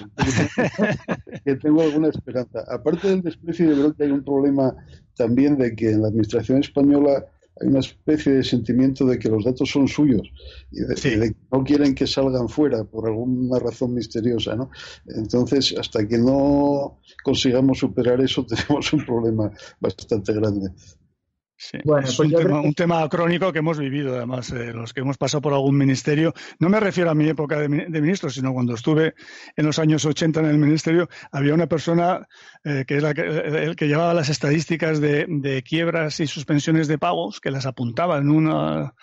que tengo alguna esperanza. Aparte del desprecio, yo creo que hay un problema también de que en la administración española hay una especie de sentimiento de que los datos son suyos y de, que no quieren que salgan fuera por alguna razón misteriosa, ¿no? Entonces, hasta que no consigamos superar eso, tenemos un problema bastante grande. Bueno, es pues un, tema, crónico que hemos vivido, además, eh, los que hemos pasado por algún ministerio. No me refiero a mi época de, ministro, sino cuando estuve en los años 80 en el ministerio, había una persona eh, que era el que llevaba las estadísticas de, quiebras y suspensiones de pagos, que las apuntaba en una.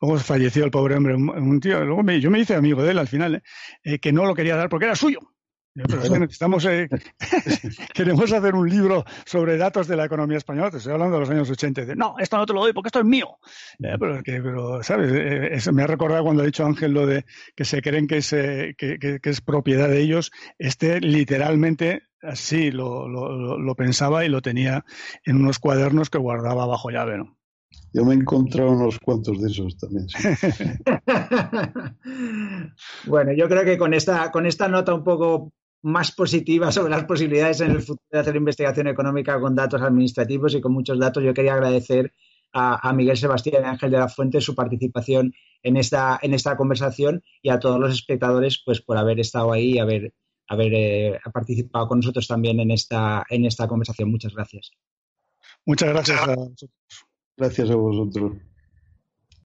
Luego falleció el pobre hombre, un, tío. Luego yo me hice amigo de él al final, eh, que no lo quería dar porque era suyo. Estamos, eh, queremos hacer un libro sobre datos de la economía española. Te estoy hablando de los años 80. no, esto no te lo doy porque esto es mío. pero, pero, ¿sabes? Eh, me ha recordado cuando ha dicho Ángel lo de que se creen que es, que, es propiedad de ellos. Este literalmente así lo, lo, pensaba y lo tenía en unos cuadernos que guardaba bajo llave, ¿no? Yo me he encontrado unos cuantos de esos también. bueno, yo creo que con esta, con esta nota un poco más positiva sobre las posibilidades en el futuro de hacer investigación económica con datos administrativos y con muchos datos. Yo quería agradecer a, Miguel Sebastián y Ángel de la Fuente su participación en esta, en esta conversación y a todos los espectadores pues por haber estado ahí y haber, haber eh, participado con nosotros también en esta, en esta conversación. Muchas gracias. Muchas gracias a vosotros. Gracias a vosotros.